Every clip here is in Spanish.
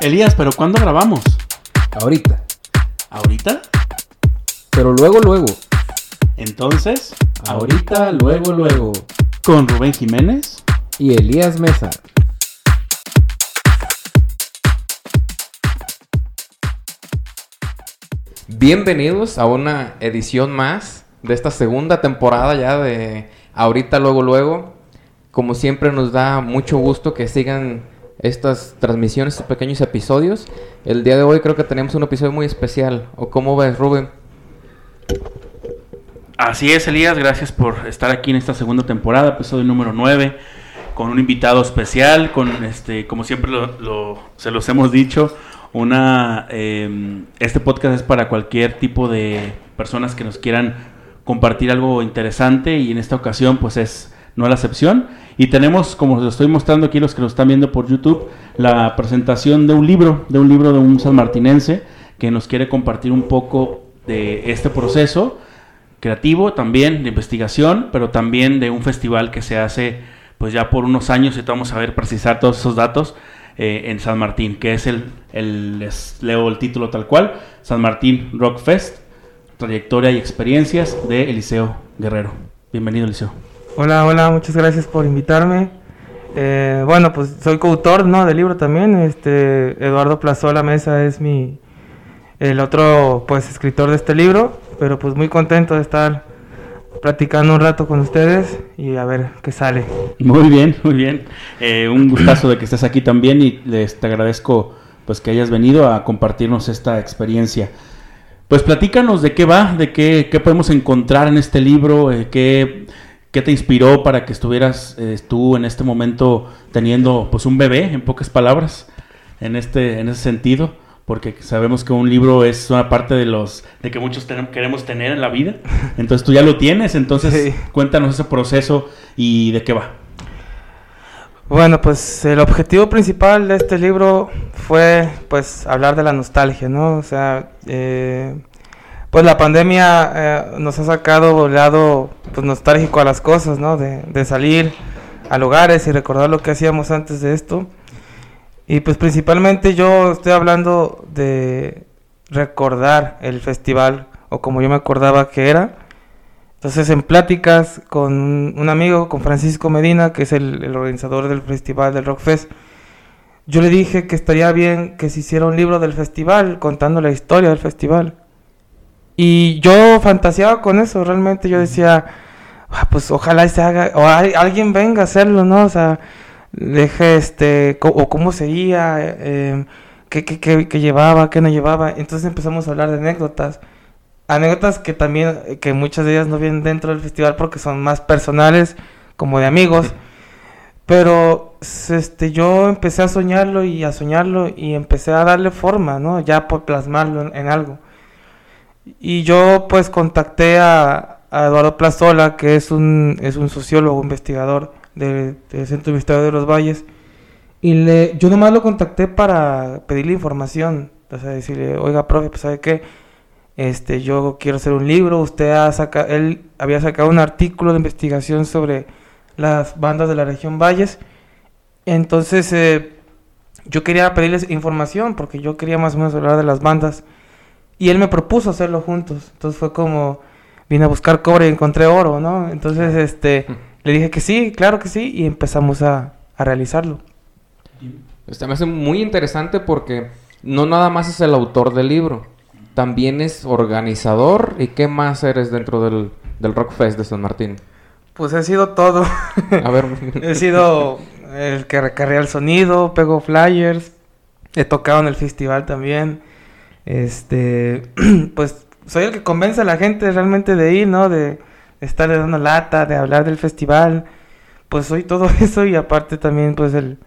Elías, ¿pero cuándo grabamos? Ahorita. ¿Ahorita? Pero luego, luego. Entonces, Ahorita, luego, luego. con Rubén Jiménez. Y Elías Mesa. Bienvenidos a una edición más de esta segunda temporada ya de Ahorita Luego Luego. Como siempre nos da mucho gusto que sigan estas transmisiones, estos pequeños episodios. El día de hoy creo que tenemos un episodio muy especial. ¿O cómo ves, Rubén? Así es, Elías, gracias por estar aquí en esta segunda temporada, episodio número 9, con un invitado especial, con este, como siempre se los hemos dicho, una eh, este podcast es para cualquier tipo de personas que nos quieran compartir algo interesante y en esta ocasión pues es no la excepción. Y tenemos, como lo estoy mostrando aquí los que lo están viendo por YouTube, la presentación de un libro, de un libro de un sanmartinense que nos quiere compartir un poco de este proceso creativo también, de investigación, pero también de un festival que se hace pues ya por unos años, y vamos a ver precisar todos esos datos, eh, en San Martín, que es el, el, les leo el título tal cual, San Martín Rock Fest, trayectoria y experiencias de Eliseo Guerrero. Bienvenido, Eliseo. Hola, hola, muchas gracias por invitarme. Eh, bueno, pues soy coautor, ¿no? Del libro también. Este, Eduardo Plazola Mesa es mi, el otro, pues, escritor de este libro. Pero pues muy contento de estar platicando un rato con ustedes y a ver qué sale. Muy bien, muy bien. Eh, un gustazo de que estés aquí también y les te agradezco pues que hayas venido a compartirnos esta experiencia. Pues platícanos de qué va, de qué, qué podemos encontrar en este libro, eh, qué, qué te inspiró para que estuvieras eh, tú en este momento teniendo pues un bebé, en pocas palabras, en este, en ese sentido, porque sabemos que un libro es una parte de los de que muchos queremos tener en la vida. Entonces tú ya lo tienes, entonces Sí. cuéntanos ese proceso y de qué va. Bueno, pues el objetivo principal de este libro fue pues hablar de la nostalgia, ¿no? O sea, eh, pues la pandemia eh, nos ha sacado el lado pues, nostálgico a las cosas, ¿no? De, salir a lugares y recordar lo que hacíamos antes de esto. Y pues principalmente yo estoy hablando de recordar el festival o como yo me acordaba que era. Entonces, en pláticas con un un amigo, con Francisco Medina, que es el, el organizador del festival del Rockfest, yo le dije que estaría bien que se hiciera un libro del festival, contando la historia del festival. Y yo fantaseaba con eso, realmente yo decía, "Ah, pues ojalá se haga, o al- alguien venga a hacerlo, ¿no? O sea, deje este, o cómo seguía, eh, qué, qué, qué- llevaba, qué no llevaba. Entonces empezamos a hablar de anécdotas anécdotas que también, eh, que muchas de ellas no vienen dentro del festival porque son más personales, como de amigos. Pero este, yo empecé a soñarlo y a soñarlo y empecé a darle forma, ¿no? Ya por plasmarlo en algo. Y yo pues contacté a, Eduardo Plazola, que es un, es un sociólogo, investigador de- del Centro Investigador de los Valles. Y le, yo nomás lo contacté para pedirle información. O sea, decirle, oiga, profe, pues ¿sabe qué? este, yo quiero hacer un libro, usted ha sacado, él había sacado un artículo de investigación sobre las bandas de la región Valles, entonces eh, yo quería pedirles información porque yo quería más o menos hablar de las bandas y él me propuso hacerlo juntos, entonces fue como vine a buscar cobre y encontré oro, ¿no? Entonces este le dije que sí, claro que sí y empezamos a, a realizarlo. Este me hace muy interesante porque no nada más es el autor del libro, también es organizador. ¿Y qué más eres dentro del, del Rock Fest de San Martín? Pues he sido todo. A ver. he sido el que recarga el sonido, pego flyers, he tocado en el festival también. Este, pues soy el que convence a la gente realmente de ir, ¿no? De estar dando lata, de hablar del festival. Pues soy todo eso y aparte también pues el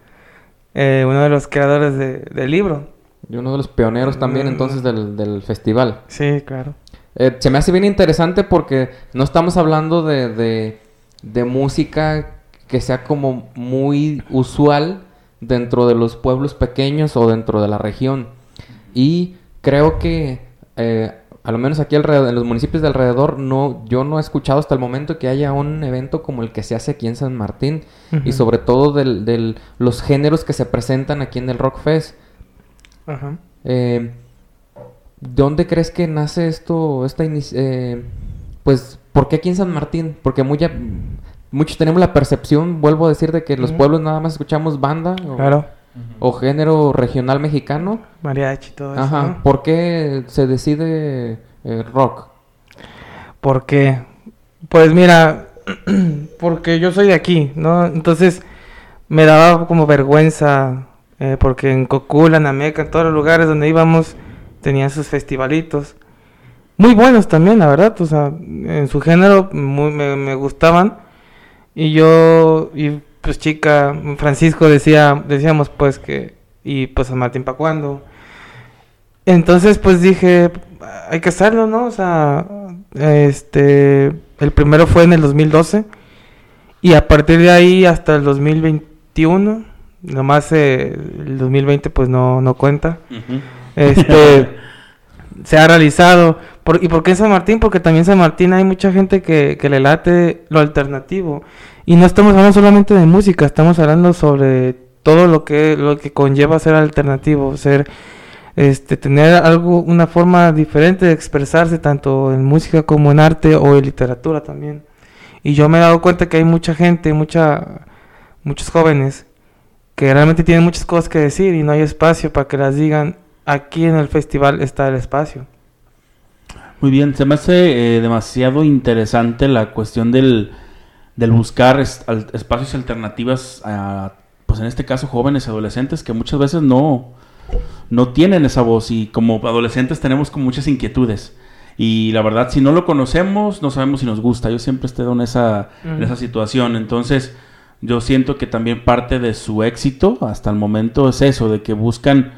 eh, uno de los creadores de, del libro. Y uno de los pioneros también Mm. entonces del, del festival. Sí, claro. Eh, se me hace bien interesante porque no estamos hablando de, de, de música que sea como muy usual dentro de los pueblos pequeños o dentro de la región. Y creo que, eh, a lo menos aquí alrededor, en los municipios de alrededor, no, yo no he escuchado hasta el momento que haya un evento como el que se hace aquí en San Martín. Y sobre todo de del, los géneros que se presentan aquí en el Rock Fest. Ajá. Eh, ¿Dónde crees que nace esto, esta eh, pues, ¿por qué aquí en San Martín? Porque muy muchos tenemos la percepción, vuelvo a decir, de que los pueblos nada más escuchamos banda o, Claro. O género regional mexicano. Mariachi, todo eso. Ajá. ¿no? ¿Por qué se decide eh, rock? ¿Por qué? Pues mira, porque yo soy de aquí, ¿no? Entonces me daba como vergüenza, eh, porque en Cocula, en Ameca, en todos los lugares donde íbamos, tenían sus festivalitos. Muy buenos también, la verdad, o sea, en su género muy- me, me gustaban. Y yo, y pues chica, Francisco decía, decíamos pues que, y pues San Martín pa' cuándo. Entonces, pues dije, hay que hacerlo, ¿no? O sea, este, el primero fue en el 2012 y a partir de ahí hasta el 2021, nomás eh, el 2020 pues no, no cuenta, este, se ha realizado. ¿Y por qué en San Martín? Porque también en San Martín hay mucha gente que, que le late lo alternativo. Y no estamos hablando solamente de música, estamos hablando sobre todo lo que, lo que conlleva ser alternativo, ser este tener algo, una forma diferente de expresarse tanto en música como en arte o en literatura también. Y yo me he dado cuenta que hay mucha gente, mucha, muchos jóvenes que realmente tienen muchas cosas que decir y no hay espacio para que las digan. Aquí en el festival está el espacio. Muy bien, se me hace eh, demasiado interesante la cuestión del, del buscar es- al- espacios alternativas a, pues en este caso, jóvenes adolescentes que muchas veces no, no tienen esa voz y como adolescentes tenemos como muchas inquietudes. Y la verdad, si no lo conocemos, no sabemos si nos gusta. Yo siempre he estado en esa, en esa situación. Entonces, yo siento que también parte de su éxito hasta el momento es eso, de que buscan,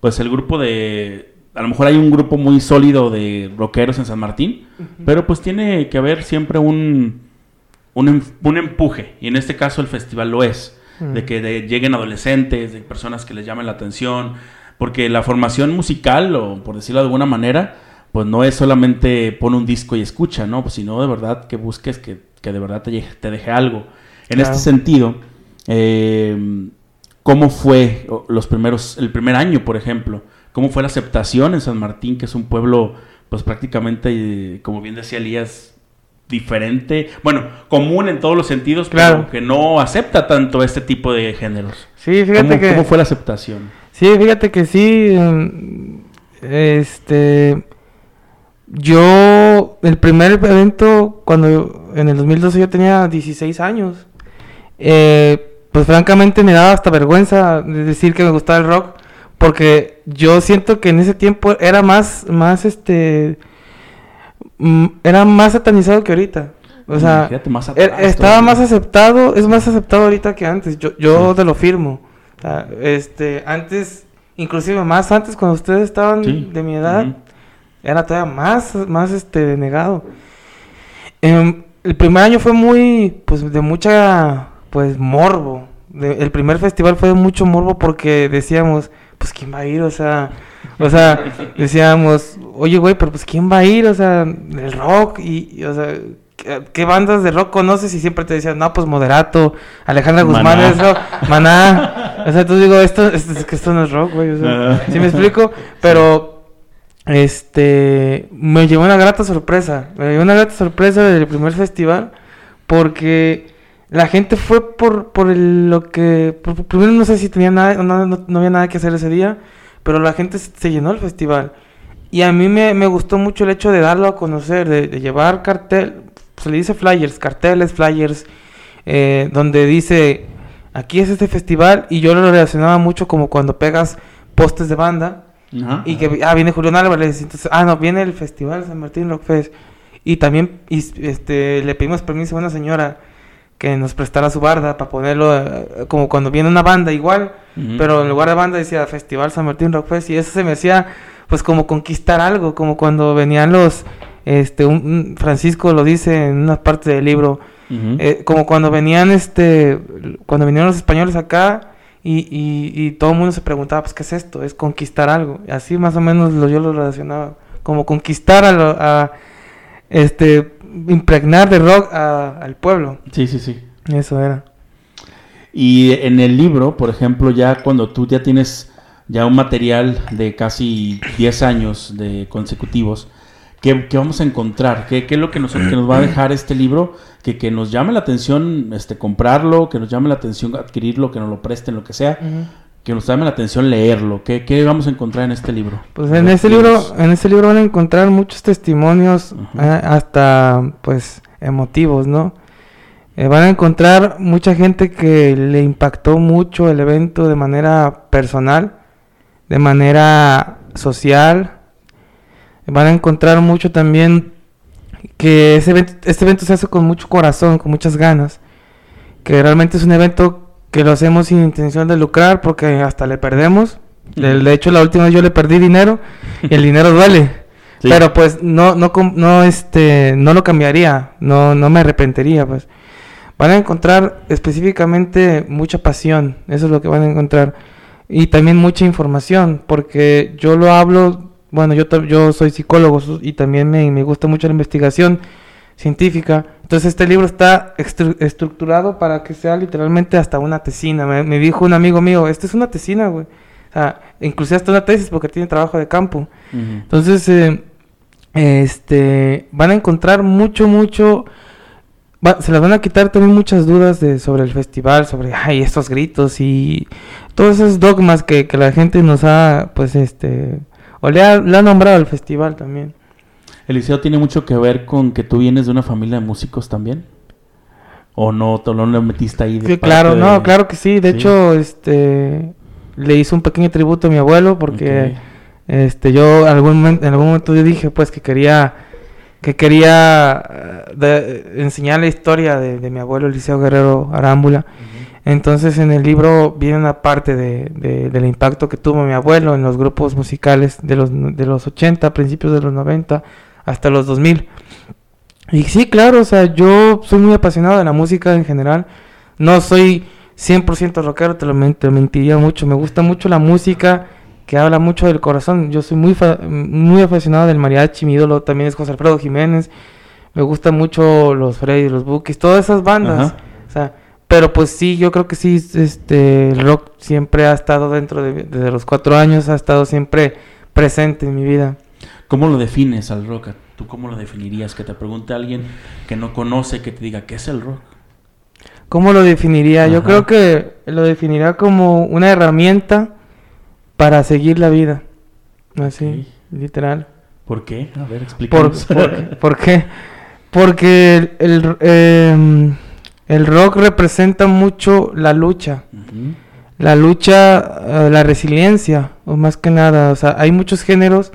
pues el grupo de... A lo mejor hay un grupo muy sólido de rockeros en San Martín, pero pues tiene que haber siempre un, un, em- un empuje. Y en este caso el festival lo es. De Mm. que de- lleguen adolescentes, de personas que les llamen la atención. Porque la formación musical, o por decirlo de alguna manera, pues no es solamente pon un disco y escucha, ¿no? Pues sino de verdad que busques que, que de verdad te, deje algo. En Claro. este sentido, eh, ¿cómo fue los primeros, el primer año, por ejemplo? ¿Cómo fue la aceptación en San Martín, que es un pueblo, pues prácticamente, como bien decía Elías, diferente, bueno, común en todos los sentidos, Claro. pero que no acepta tanto este tipo de géneros? Sí, fíjate ¿Cómo, que... cómo fue la aceptación? Sí, fíjate que sí. Este. Yo. El primer evento, cuando yo- en el 2012 yo tenía 16 años. eh, pues francamente me daba hasta vergüenza de decir que me gustaba el rock. Porque yo siento que en ese tiempo era más. Más este. mm, Era más satanizado que ahorita. O sea. Más atrás estaba todavía. más aceptado, es más aceptado ahorita que antes. Yo, yo te lo firmo. O sea, este, antes, inclusive más antes cuando ustedes estaban Sí. de mi edad, era todavía más, más este negado. Em, el primer año fue muy, pues, de mucha, pues, morbo. De- el primer festival fue de mucho morbo porque decíamos, pues, ¿quién va a ir? O sea, O sea, decíamos, oye, güey, pero pues ¿quién va a ir? O sea, el rock y, y, o sea, ¿qué, qué bandas de rock conoces? Y siempre te decían, no, pues Moderato, Alejandra Guzmán Maná. es rock, Maná. O sea, tú digo, esto, esto, es que esto no es rock, güey. O sea, Ajá. ¿sí me explico? Pero, este, me llevó una grata sorpresa. Me llevó una grata sorpresa del primer festival porque la gente fue por, por el- lo que... por- primero no sé si tenía nada, no, no- no había nada que hacer ese día, pero la gente se, se llenó el festival. Y a mí me, me gustó mucho el hecho de darlo a conocer, de, de llevar cartel, se le dice flyers, carteles, flyers, eh, donde dice, aquí es este festival, y yo lo relacionaba mucho como cuando pegas postes de banda, Ajá. y que, ah, viene Julián Álvarez, entonces, ah, no, viene el Festival San Martín Rock Fest. Y también y, este, le pedimos permiso a una señora que nos prestara su barda para ponerlo eh, como cuando viene una banda igual, pero en lugar de banda decía Festival San Martín Rock Fest y eso se me hacía pues como conquistar algo, como cuando venían los, este, un- Francisco lo dice en una parte del libro, eh, como cuando venían este cuando vinieron los españoles acá y, y, y todo el mundo se preguntaba pues qué es esto es conquistar algo. Así más o menos lo, yo lo relacionaba como conquistar a, lo- a, este impregnar de rock a- al pueblo Sí, sí, sí. eso era Y en el libro, por ejemplo, ya cuando tú ya tienes ya un material de casi 10 años de consecutivos, ¿qué, qué vamos a encontrar? ¿Qué, qué es lo que nos, que nos va a dejar este libro? Que, que nos llame la atención este, comprarlo, que nos llame la atención adquirirlo, que nos lo presten, lo que sea, que nos llame la atención leerlo. ¿Qué, qué vamos a encontrar en este libro? Pues en este libro, en este libro van a encontrar muchos testimonios, eh, hasta pues emotivos, ¿no? Eh, van a encontrar mucha gente que le impactó mucho el evento de manera personal, de manera social. Van a encontrar mucho también que ese evento, este evento se hace con mucho corazón, con muchas ganas. Que realmente es un evento que lo hacemos sin intención de lucrar porque hasta le perdemos. De, hecho, la última vez yo le perdí dinero y el dinero duele. Sí. Pero pues no, no, no, este, no lo cambiaría, no, no me arrepentiría, pues. Van a encontrar específicamente mucha pasión, eso es lo que van a encontrar. Y también mucha información, porque yo lo hablo, bueno, yo, yo soy psicólogo y también me, me gusta mucho la investigación científica. Entonces este libro está estru- estructurado para que sea literalmente hasta una tesina. Me, me dijo un amigo mío, esta es una tesina, güey. O sea, inclusive hasta una tesis porque tiene trabajo de campo. Entonces, eh, este, van a encontrar mucho, mucho, va- se les van a quitar también muchas dudas de, sobre el festival, sobre, ay, estos gritos y todos esos dogmas que, que la gente nos ha, pues, este, o le ha, le ha nombrado al festival también. ¿Eliseo tiene mucho que ver con que tú vienes de una familia de músicos también? ¿O no, no lo metiste ahí? de Sí, claro, de- no, claro que sí. De Sí. hecho, este, le hice un pequeño tributo a mi abuelo porque... Este, yo algún momento, en algún momento yo dije pues que quería que quería eh, de- enseñar la historia de, de mi abuelo Eliseo Guerrero Arámbula. Entonces en el libro viene una parte de, de- del impacto que tuvo mi abuelo en los grupos musicales de los, de los 80, principios de los 90, hasta los 2000. Y sí, claro, o sea, yo soy muy apasionado de la música en general. No soy 100% rockero, te lo, te lo mentiría mucho. Me gusta mucho la música que habla mucho del corazón. Yo soy muy, muy apasionado del mariachi. Mi ídolo también es José Alfredo Jiménez. Me gustan mucho los Freddy, los Bookies, todas esas bandas. Ajá. O sea, pero pues sí, yo creo que sí, este, el rock siempre ha estado dentro de, desde los cuatro años, ha estado siempre presente en mi vida. ¿Cómo lo defines al rock? ¿Tú cómo lo definirías? Que te pregunte alguien que no conoce, que te diga, ¿qué es el rock? ¿Cómo lo definiría? Yo creo que lo definiría como una herramienta para seguir la vida. Así, literal. ¿Por qué? A ver, ¿Por, explícanos. por, por qué? Porque el, el, em, el rock representa mucho la lucha. La lucha, eh, la resiliencia, o más que nada. O sea, hay muchos géneros.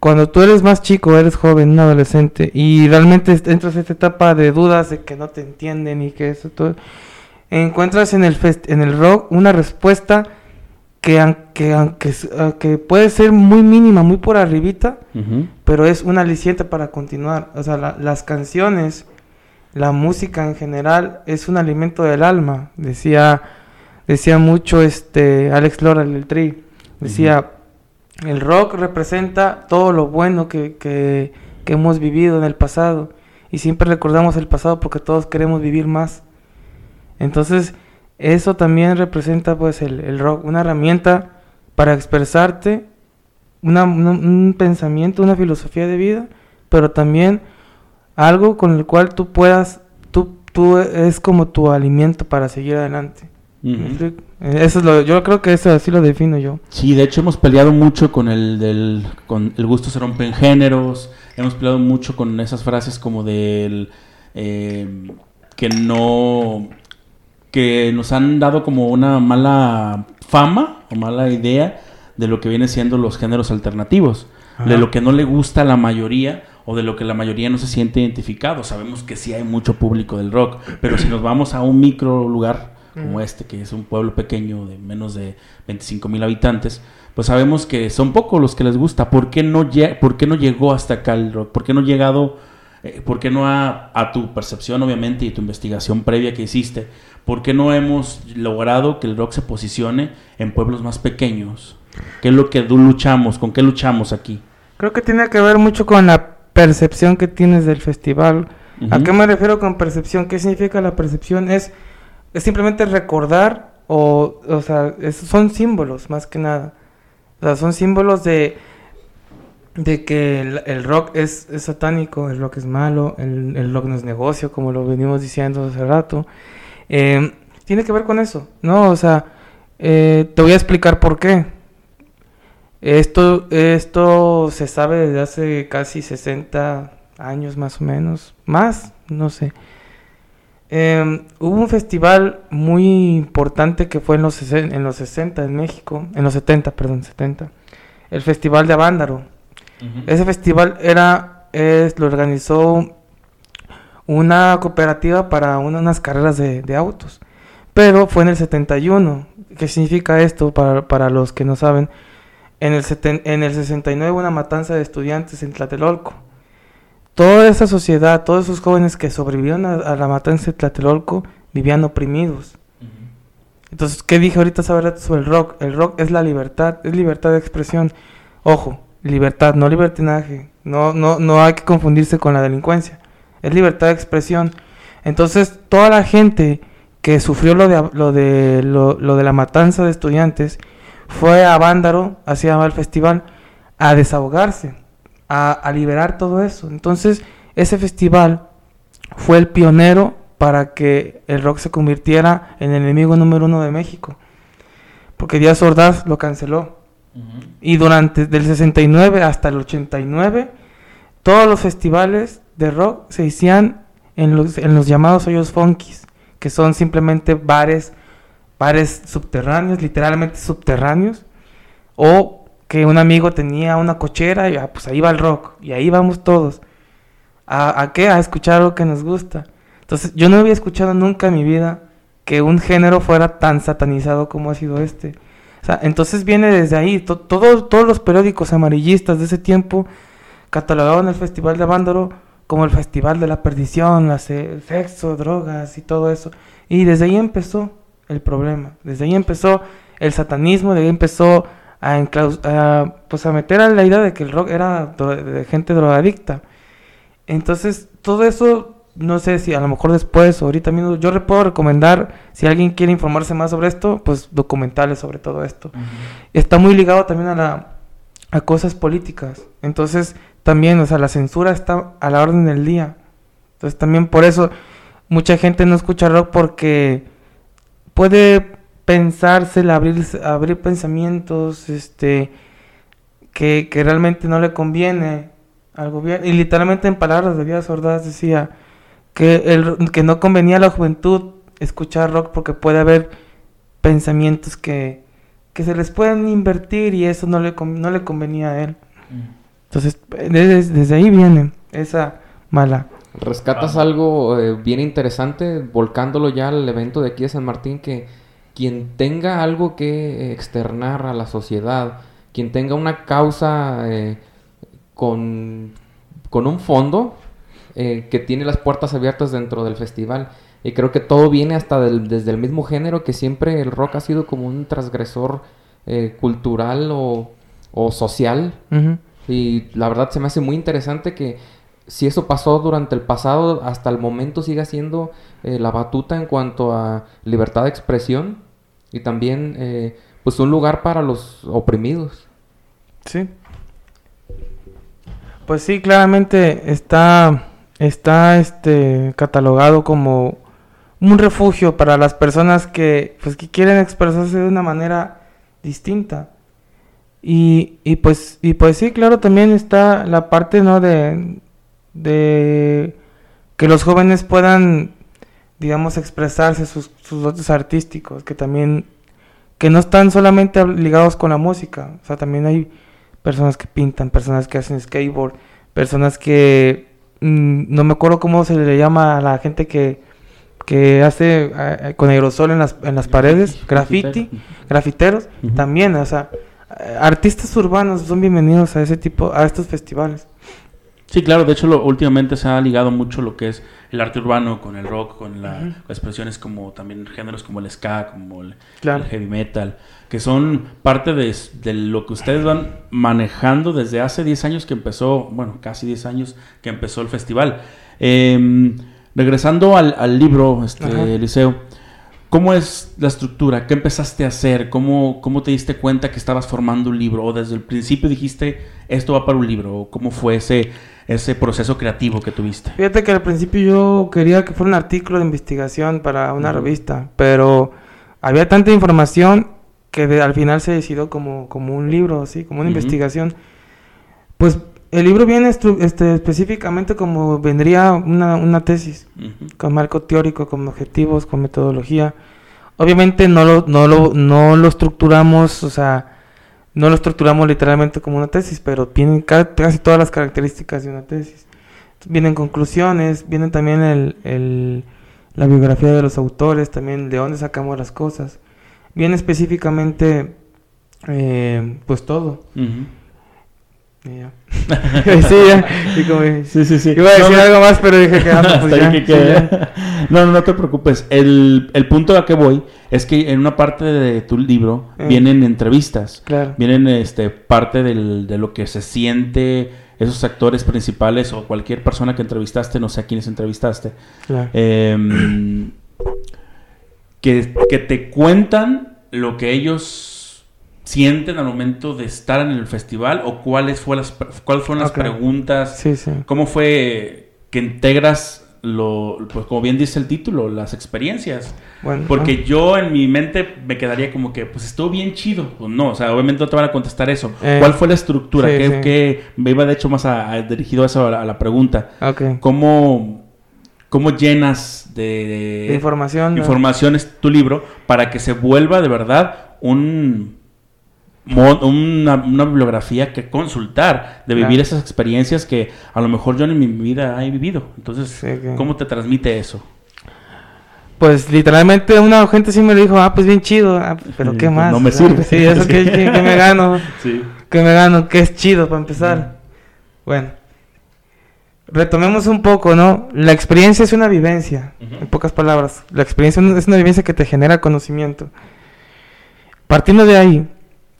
Cuando tú eres más chico, eres joven, un adolescente, y realmente entras en esta etapa de dudas de que no te entienden y que eso todo. Encuentras en el, fest- en el rock una respuesta que aunque, aunque, aunque puede ser muy mínima, muy por arribita, pero es un aliciente para continuar. O sea, la- las canciones, la música en general es un alimento del alma. Decía, decía mucho este Alex Lora del Tri. Decía, el rock representa todo lo bueno que, que, que hemos vivido en el pasado. Y siempre recordamos el pasado porque todos queremos vivir más. Entonces, eso también representa pues el, el rock, una herramienta para expresarte, una- una- un pensamiento, una filosofía de vida, pero también algo con el cual tú puedas, tú, tú es como tu alimento para seguir adelante. ¿Me Ujú. Eh, Eso es lo, yo creo que eso así lo defino yo. Sí, de hecho hemos peleado mucho con el del con el gusto se rompe en géneros, hemos peleado mucho con esas frases como del eh, que no que nos han dado como una mala fama o mala idea de lo que viene siendo los géneros alternativos, Ajá. de lo que no le gusta a la mayoría o de lo que la mayoría no se siente identificado. Sabemos que sí hay mucho público del rock, pero si nos vamos a un micro lugar como este, que es un pueblo pequeño de menos de 25 mil habitantes, pues sabemos que son pocos los que les gusta. ¿Por qué no, lle- por qué no llegó hasta acá el rock? ¿Por qué no ha llegado, eh, por qué no ha, a tu percepción obviamente y tu investigación previa que hiciste, por qué no hemos logrado que el rock se posicione en pueblos más pequeños? ¿Qué es lo que luchamos? ¿Con qué luchamos aquí? Creo que tiene que ver mucho con la percepción que tienes del festival. ¿A qué me refiero con percepción? ¿Qué significa la percepción? Es, es simplemente recordar o, o sea, son símbolos más que nada. O sea, son símbolos de, de que el, rock es, satánico, el rock es malo, el, el rock no es negocio, como lo venimos diciendo hace rato. Eh, tiene que ver con eso, ¿no? O sea, eh, te voy a explicar por qué. Esto, esto se sabe desde hace casi 60 años más o menos, más, no sé. Eh, hubo un festival muy importante que fue en los, en los 60 en México, en los 70, perdón, 70. El Festival de Avándaro. Ese festival era, es, lo organizó una cooperativa para una- unas carreras de, de autos. Pero fue en el 71. ¿Qué significa esto para, para los que no saben? En el, seten- en el 69 hubo una matanza de estudiantes en Tlatelolco. Toda esa sociedad, todos esos jóvenes que sobrevivieron a, a la matanza de Tlatelolco vivían oprimidos. Entonces, ¿qué dije ahorita sobre, el rock? El rock es la libertad, es libertad de expresión. Ojo, libertad, no libertinaje. No, no, no hay que confundirse con la delincuencia. Es libertad de expresión. Entonces, toda la gente que sufrió lo de, lo de, lo, lo de la matanza de estudiantes fue a Vándaro, así se llama el festival, a desahogarse, a, a liberar todo eso. Entonces, ese festival fue el pionero para que el rock se convirtiera en el enemigo número uno de México. Porque Díaz Ordaz lo canceló. Y durante del 69 hasta el 89, todos los festivales de rock se hacían en los, en los llamados hoyos funkis, que son simplemente bares, bares subterráneos, literalmente subterráneos, o que un amigo tenía una cochera y ah, pues ahí va el rock, y ahí vamos todos. ¿A, a qué? A escuchar lo que nos gusta. Entonces, yo no había escuchado nunca en mi vida que un género fuera tan satanizado como ha sido este. Entonces viene desde ahí. To- todo- todos los periódicos amarillistas de ese tiempo catalogaban el Festival de Avándaro como el Festival de la Perdición, la se- sexo, drogas y todo eso. Y desde ahí empezó el problema. Desde ahí empezó el satanismo, de ahí empezó a, enclaus- a, pues a meter a la idea de que el rock era de gente drogadicta. Entonces, todo eso, no sé si a lo mejor después o ahorita mismo, yo le puedo recomendar, si alguien quiere informarse más sobre esto, pues documentales sobre todo esto. Está muy ligado también a, la, a cosas políticas. Entonces, también, o sea, la censura está a la orden del día. Entonces, también por eso mucha gente no escucha rock porque puede pensársela, abrir, abrir pensamientos, este, que, que realmente no le conviene al gobierno. Y literalmente en palabras de Díaz Ordaz decía que, el, que no convenía a la juventud escuchar rock porque puede haber pensamientos que, que se les pueden invertir y eso no le, con- no le convenía a él. Entonces, desde, desde ahí viene esa mala. Rescatas Ah. algo eh, bien interesante, volcándolo ya al evento de aquí de San Martín, que quien tenga algo que externar a la sociedad, quien tenga una causa eh, con, con un fondo, eh, que tiene las puertas abiertas dentro del festival. Y creo que todo viene hasta del- desde el mismo género, que siempre el rock ha sido como un transgresor eh, cultural o, o social. Y la verdad se me hace muy interesante que si eso pasó durante el pasado, hasta el momento siga siendo eh, la batuta en cuanto a libertad de expresión y también eh, pues un lugar para los oprimidos. Sí. Pues sí, claramente está, está este, catalogado como un refugio para las personas que, pues, que quieren expresarse de una manera distinta. Y, y pues, y pues sí, claro, también está la parte, ¿no? De, de que los jóvenes puedan, digamos, expresarse sus, sus dotes artísticos, que también, que no están solamente ligados con la música, o sea, también hay personas que pintan, personas que hacen skateboard, personas que, mm, no me acuerdo cómo se le llama a la gente que, que hace eh, con aerosol en las, en las paredes, graffiti, grafiteros, también, o sea, artistas urbanos son bienvenidos a ese tipo, a estos festivales. Sí, claro, de hecho lo, últimamente se ha ligado mucho lo que es el arte urbano con el rock, con la- las expresiones como también géneros como el ska, como el, Claro. el heavy metal, que son parte de, lo que ustedes van manejando desde hace 10 años que empezó, bueno, casi 10 años que empezó el festival. Eh, regresando al, al libro, este. Eliseo, ¿cómo es la estructura? ¿Qué empezaste a hacer? ¿Cómo, ¿Cómo te diste cuenta que estabas formando un libro? ¿O desde el principio dijiste, esto va para un libro? ¿O cómo fue ese, ese proceso creativo que tuviste? Fíjate que al principio yo quería que fuera un artículo de investigación para una revista, pero había tanta información que de- al final se decidió como, como un libro, así, como una investigación. Pues el libro viene este, específicamente como vendría una, una tesis, con marco teórico, con objetivos, con metodología. Obviamente no lo, no lo, no lo estructuramos, o sea, no lo estructuramos literalmente como una tesis, pero vienen ca- casi todas las características de una tesis. Vienen conclusiones, vienen también el, la biografía de los autores, también de dónde sacamos las cosas. Viene específicamente, eh, pues todo. Y sí, ya. y como- Sí, sí, sí. Iba a decir No, algo más, pero dije que ah, no, pues ya, que ya. No, no, no te preocupes. El, el punto a que voy es que en una parte de tu libro Eh. vienen entrevistas. Claro. Vienen este, parte del- de lo que se siente esos actores principales o cualquier persona que entrevistaste, no sé a quiénes entrevistaste, claro. em, que, que te cuentan lo que ellos sienten al momento de estar en el festival o cuáles, fue las, cuáles fueron las preguntas Sí, sí. ¿Cómo fue que integras lo, pues como bien dice el título, las experiencias? Bueno, Porque yo en mi mente me quedaría como que, pues estuvo bien chido. Pues no, o sea, obviamente no te van a contestar eso. Eh, ¿Cuál fue la estructura? sí, ¿Qué, sí. qué- me iba de hecho más a, a- dirigido a eso, a la, a la pregunta. ah, ok. ¿Cómo, cómo llenas de, de información. ¿no? informaciones tu libro para que se vuelva de verdad un una, una bibliografía que consultar, de vivir Claro. esas experiencias que a lo mejor yo en mi vida he vivido. Entonces, Sí, que- ¿cómo te transmite eso? Pues literalmente una gente sí me dijo, ah, pues bien chido, ah, pero Sí, qué pues más. no me sirve. Sí, eso que, que- que me gano, Sí. que me gano, que es chido para empezar. Bueno, retomemos un poco, ¿no? La experiencia es una vivencia, en pocas palabras. La experiencia es una vivencia que te genera conocimiento. Partiendo de ahí,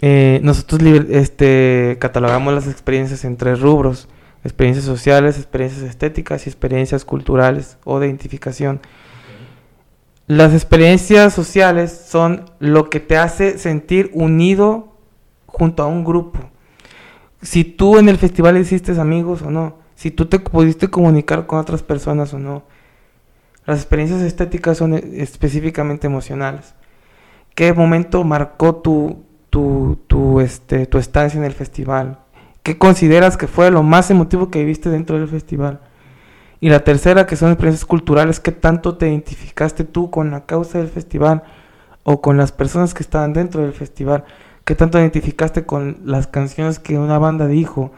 eh, nosotros este, catalogamos las experiencias en tres rubros. Experiencias sociales, experiencias estéticas y experiencias culturales o de identificación. Las experiencias sociales son lo que te hace sentir unido junto a un grupo. Si tú en el festival hiciste amigos o no, si tú te pudiste comunicar con otras personas o no. Las experiencias estéticas son eh, específicamente emocionales. ¿Qué momento marcó tu, tu, tu, este, tu estancia en el festival? ¿Qué consideras que fue lo más emotivo que viviste dentro del festival? Y la tercera, que son experiencias culturales, ¿qué tanto te identificaste tú con la causa del festival o con las personas que estaban dentro del festival? ¿Qué tanto identificaste con las canciones que una banda dijo?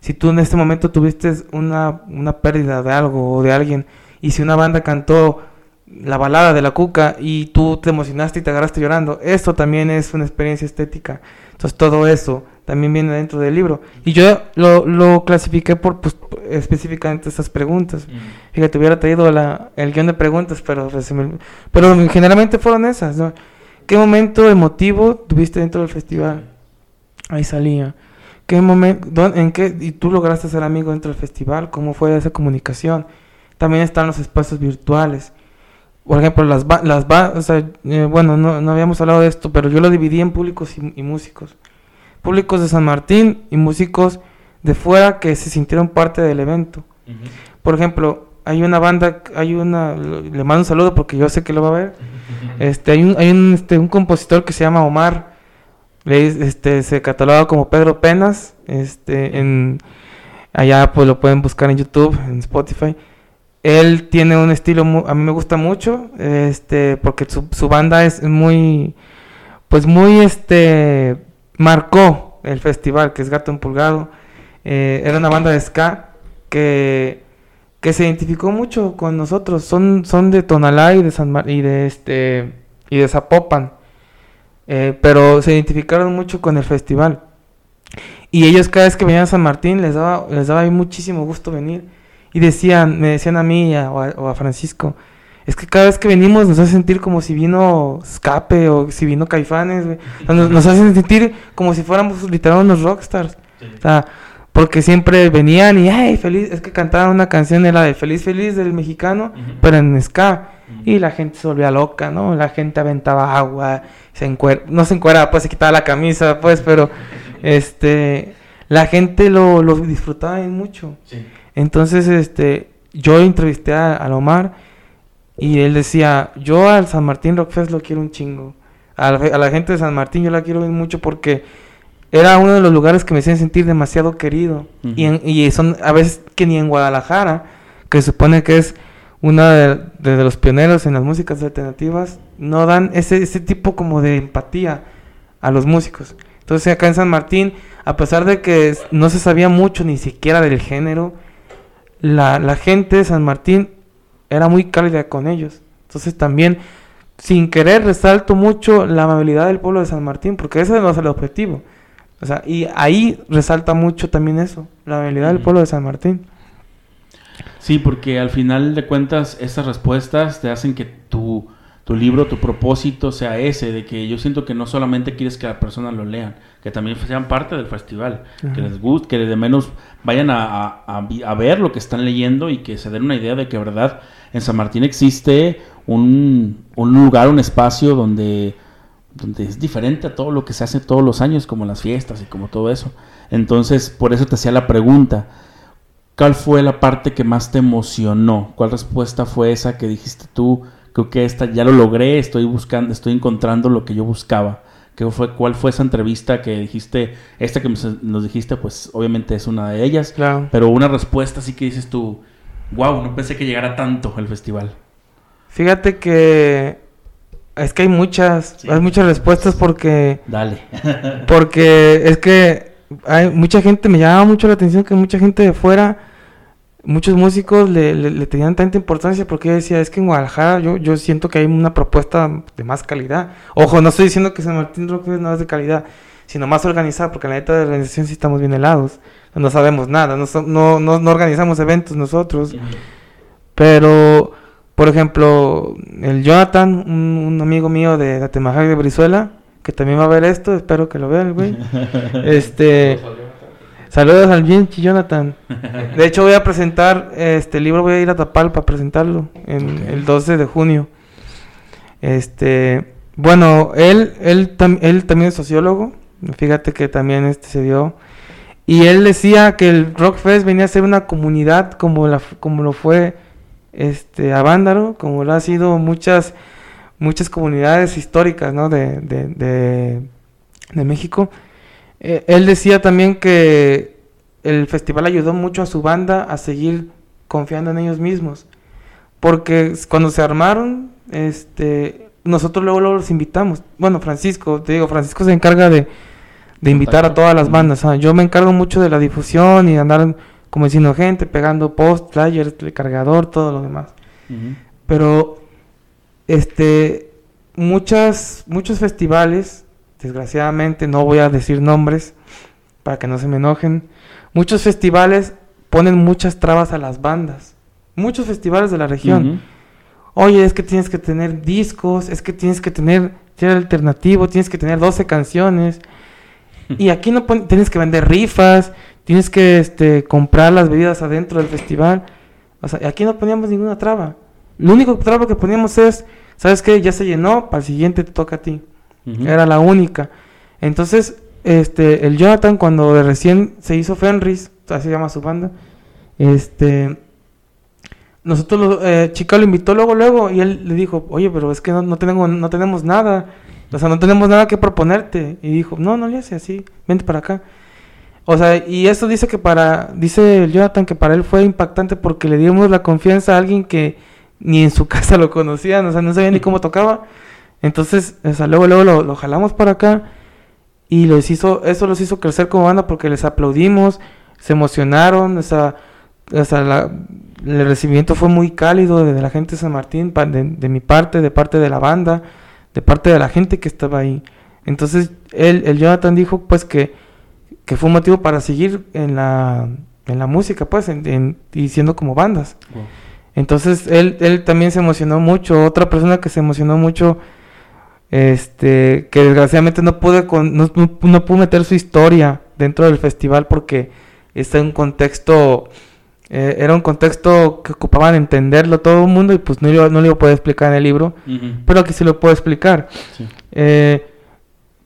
Si tú en este momento tuviste una, una pérdida de algo o de alguien, y si una banda cantó la balada de la cuca y tú te emocionaste y te agarraste llorando, eso también es una experiencia estética. Entonces todo eso también viene dentro del libro. Y yo lo, lo clasifiqué por pues, específicamente estas preguntas. Fíjate, hubiera traído la, el guion de preguntas, pero, pues, me- pero generalmente fueron esas. ¿no? ¿Qué momento emotivo tuviste dentro del festival? Ahí salía. ¿Qué momento, en qué, y tú lograste ser amigo dentro del festival? ¿Cómo fue esa comunicación? También están los espacios virtuales. Por ejemplo, las, ba- las ba- o sea, eh, bueno, no, no habíamos hablado de esto, pero yo lo dividí en públicos y, y músicos. Públicos de San Martín y músicos de fuera que se sintieron parte del evento. Por ejemplo, hay una banda, hay una, le mando un saludo porque yo sé que lo va a ver. Este, hay un, hay un, este, un compositor que se llama Omar, le, este, se cataloga como Pedro Penas, este, en, allá pues lo pueden buscar en YouTube, en Spotify. Él tiene un estilo, a mí me gusta mucho, este, porque su, banda es muy, pues muy, este, marcó el festival, que es Gato Empulgado. Eh, era una banda de ska que, que se identificó mucho con nosotros. Son, son de Tonalá y de San Mar- y de este y de Zapopan. Eh, pero se identificaron mucho con el festival. Y ellos cada vez que venían a San Martín les daba, les daba muchísimo gusto venir. Y decían, me decían a mí a- o, a, o a Francisco, es que cada vez que venimos nos hace sentir como si vino Escape o si vino Caifanes, güey. O sea, Nos, nos hacen sentir como si fuéramos literal unos rockstars. O sea, porque siempre venían y, ay, feliz, es que cantaban una canción, era de Feliz Feliz del mexicano, pero en ska. Y la gente se volvía loca, ¿no? La gente aventaba agua, se encuer no se encueraba, pues se quitaba la camisa, pues, pero este, la gente lo, lo disfrutaba mucho. Entonces, este, yo entrevisté a, a Omar y él decía, yo al San Martín Rock Fest lo quiero un chingo. A la, a la gente de San Martín yo la quiero bien mucho porque era uno de los lugares que me hacían sentir demasiado querido. Y, en- y son a veces que ni en Guadalajara, que se supone que es una de, de- de los pioneros en las músicas alternativas, no dan ese, ese tipo como de empatía a los músicos. Entonces acá en San Martín, a pesar de que no se sabía mucho ni siquiera del género, la, la gente de San Martín era muy cálida con ellos. Entonces también, sin querer, resalto mucho la amabilidad del pueblo de San Martín, porque ese no es el objetivo. O sea, y ahí resalta mucho también eso, la amabilidad del pueblo de San Martín. Sí, porque al final de cuentas esas respuestas te hacen que tu, tu libro, tu propósito sea ese, de que yo siento que no solamente quieres que las personas lo lean, que también sean parte del festival, que les guste, que de menos vayan a, a- a ver lo que están leyendo y que se den una idea de que, verdad, en San Martín existe un, un lugar, un espacio donde, donde es diferente a todo lo que se hace todos los años, como las fiestas y como todo eso. Entonces, por eso te hacía la pregunta. ¿Cuál fue la parte que más te emocionó? ¿Cuál respuesta fue esa que dijiste tú? Creo que esta ya lo logré, estoy buscando, estoy encontrando lo que yo buscaba. ¿Qué fue, ¿Cuál fue esa entrevista que dijiste? Esta que nos- dijiste, pues obviamente es una de ellas. Claro. Pero una respuesta así que dices tú, wow, no pensé que llegara tanto el festival. Fíjate que es que hay muchas, Sí. hay muchas respuestas porque Dale. porque es que hay mucha gente, me llama mucho la atención que mucha gente de fuera, muchos músicos le, le- le tenían tanta importancia porque decía, es que en Guadalajara yo, yo siento que hay una propuesta de más calidad. Ojo, no estoy diciendo que San Martín Rock no es de calidad, sino más organizada, porque la neta de organización sí estamos bien helados, no sabemos nada, no, no, no, no organizamos eventos nosotros. Pero, por ejemplo, el Jonathan, un, un amigo mío de Atemajac de Brizuela, que también va a ver esto, espero que lo vea el güey. este, saludos al bien Jonathan. De hecho, voy a presentar este libro, voy a ir a Tapalpa a presentarlo en el 12 de junio. Este, bueno, él, él, tam- él también es sociólogo. Fíjate que también este se dio. Y él decía que el Rockfest venía a ser una comunidad como, la, como lo fue este, Avándaro, como lo ha sido muchas, muchas comunidades históricas ¿no? de, de, de, de México. Eh, él decía también que el festival ayudó mucho a su banda a seguir confiando en ellos mismos. Porque cuando se armaron, este, nosotros luego, luego los invitamos. Bueno, Francisco, te digo, Francisco se encarga de, de invitar a todas las bandas. ah, Yo me encargo mucho de la difusión y de andar convenciendo gente, pegando post, flyers, el cargador, todo lo demás. Pero, este, muchas, muchos festivales, desgraciadamente, no voy a decir nombres para que no se me enojen, muchos festivales ponen muchas trabas a las bandas. Muchos festivales de la región. Oye, es que tienes que tener discos, es que tienes que tener alternativo, tienes que tener 12 canciones. Y aquí no tienes que vender rifas, tienes que este, comprar las bebidas adentro del festival. O sea, aquí no poníamos ninguna traba. Lo único traba que poníamos es, ¿sabes qué? Ya se llenó, para el siguiente te toca a ti. Era la única. Entonces, este, el Jonathan, cuando de recién se hizo Fenris, así se llama su banda, este, nosotros, lo- eh, Chica lo invitó luego, luego, y él le dijo, oye, pero es que no, no tenemos, no tenemos nada, o sea, no tenemos nada que proponerte. Y dijo, no, no le hace así, vente para acá. O sea, y eso dice que para, dice el Jonathan que para él fue impactante porque le dimos la confianza a alguien que ni en su casa lo conocían, o sea, no sabía ni cómo tocaba. Entonces, o sea, luego, luego lo, lo jalamos para acá y los hizo, eso los hizo crecer como banda porque les aplaudimos, se emocionaron, o sea, o sea, la- el recibimiento fue muy cálido de, la gente de San Martín, de, de mi parte, de parte de la banda, de parte de la gente que estaba ahí. Entonces, él, el Jonathan dijo pues que, que fue un motivo para seguir en la, en la música, pues, en, en- y siendo como bandas. Wow. Entonces él, él también se emocionó mucho. Otra persona que se emocionó mucho, este, que desgraciadamente no pude con, no, no- no pudo meter su historia dentro del festival porque está en un contexto, eh, era un contexto que ocupaban entenderlo todo el mundo y pues no, lo- no lo poder explicar en el libro, pero aquí sí lo puedo explicar. Sí. Eh,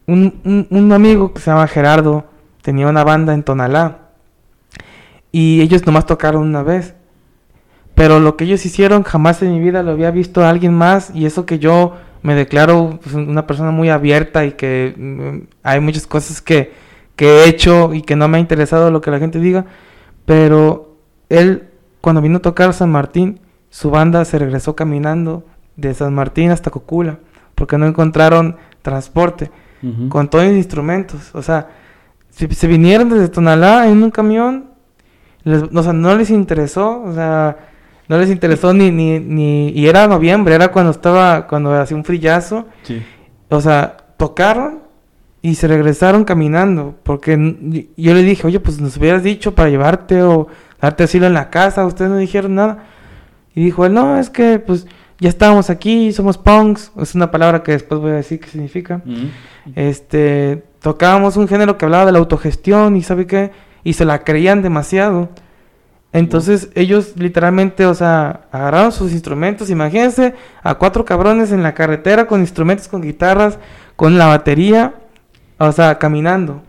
un, un- un amigo que se llama Gerardo tenía una banda en Tonalá y ellos nomás tocaron una vez. Pero lo que ellos hicieron jamás en mi vida lo había visto a alguien más y eso que yo me declaro pues, una persona muy abierta y que mm, hay muchas cosas que, que he hecho y que no me ha interesado lo que la gente diga. Pero él cuando vino a tocar a San Martín, su banda se regresó caminando de San Martín hasta Cocula porque no encontraron transporte con todos los instrumentos. O sea, se, se vinieron desde Tonalá en un camión, les- o sea, no les interesó, o sea, no les interesó ni, ni, ni, y era noviembre, era cuando estaba, cuando hacía un frillazo, Sí. o sea, tocaron y se regresaron caminando, porque yo le dije, oye, pues nos hubieras dicho para llevarte o darte asilo en la casa, ustedes no dijeron nada. Y dijo él, no, es que pues ya estábamos aquí, somos punks, es una palabra que después voy a decir qué significa Ujú. este tocábamos un género que hablaba de la autogestión y sabe qué y se la creían demasiado entonces ellos literalmente o sea agarraron sus instrumentos imagínense a cuatro cabrones en la carretera con instrumentos con guitarras con la batería o sea caminando.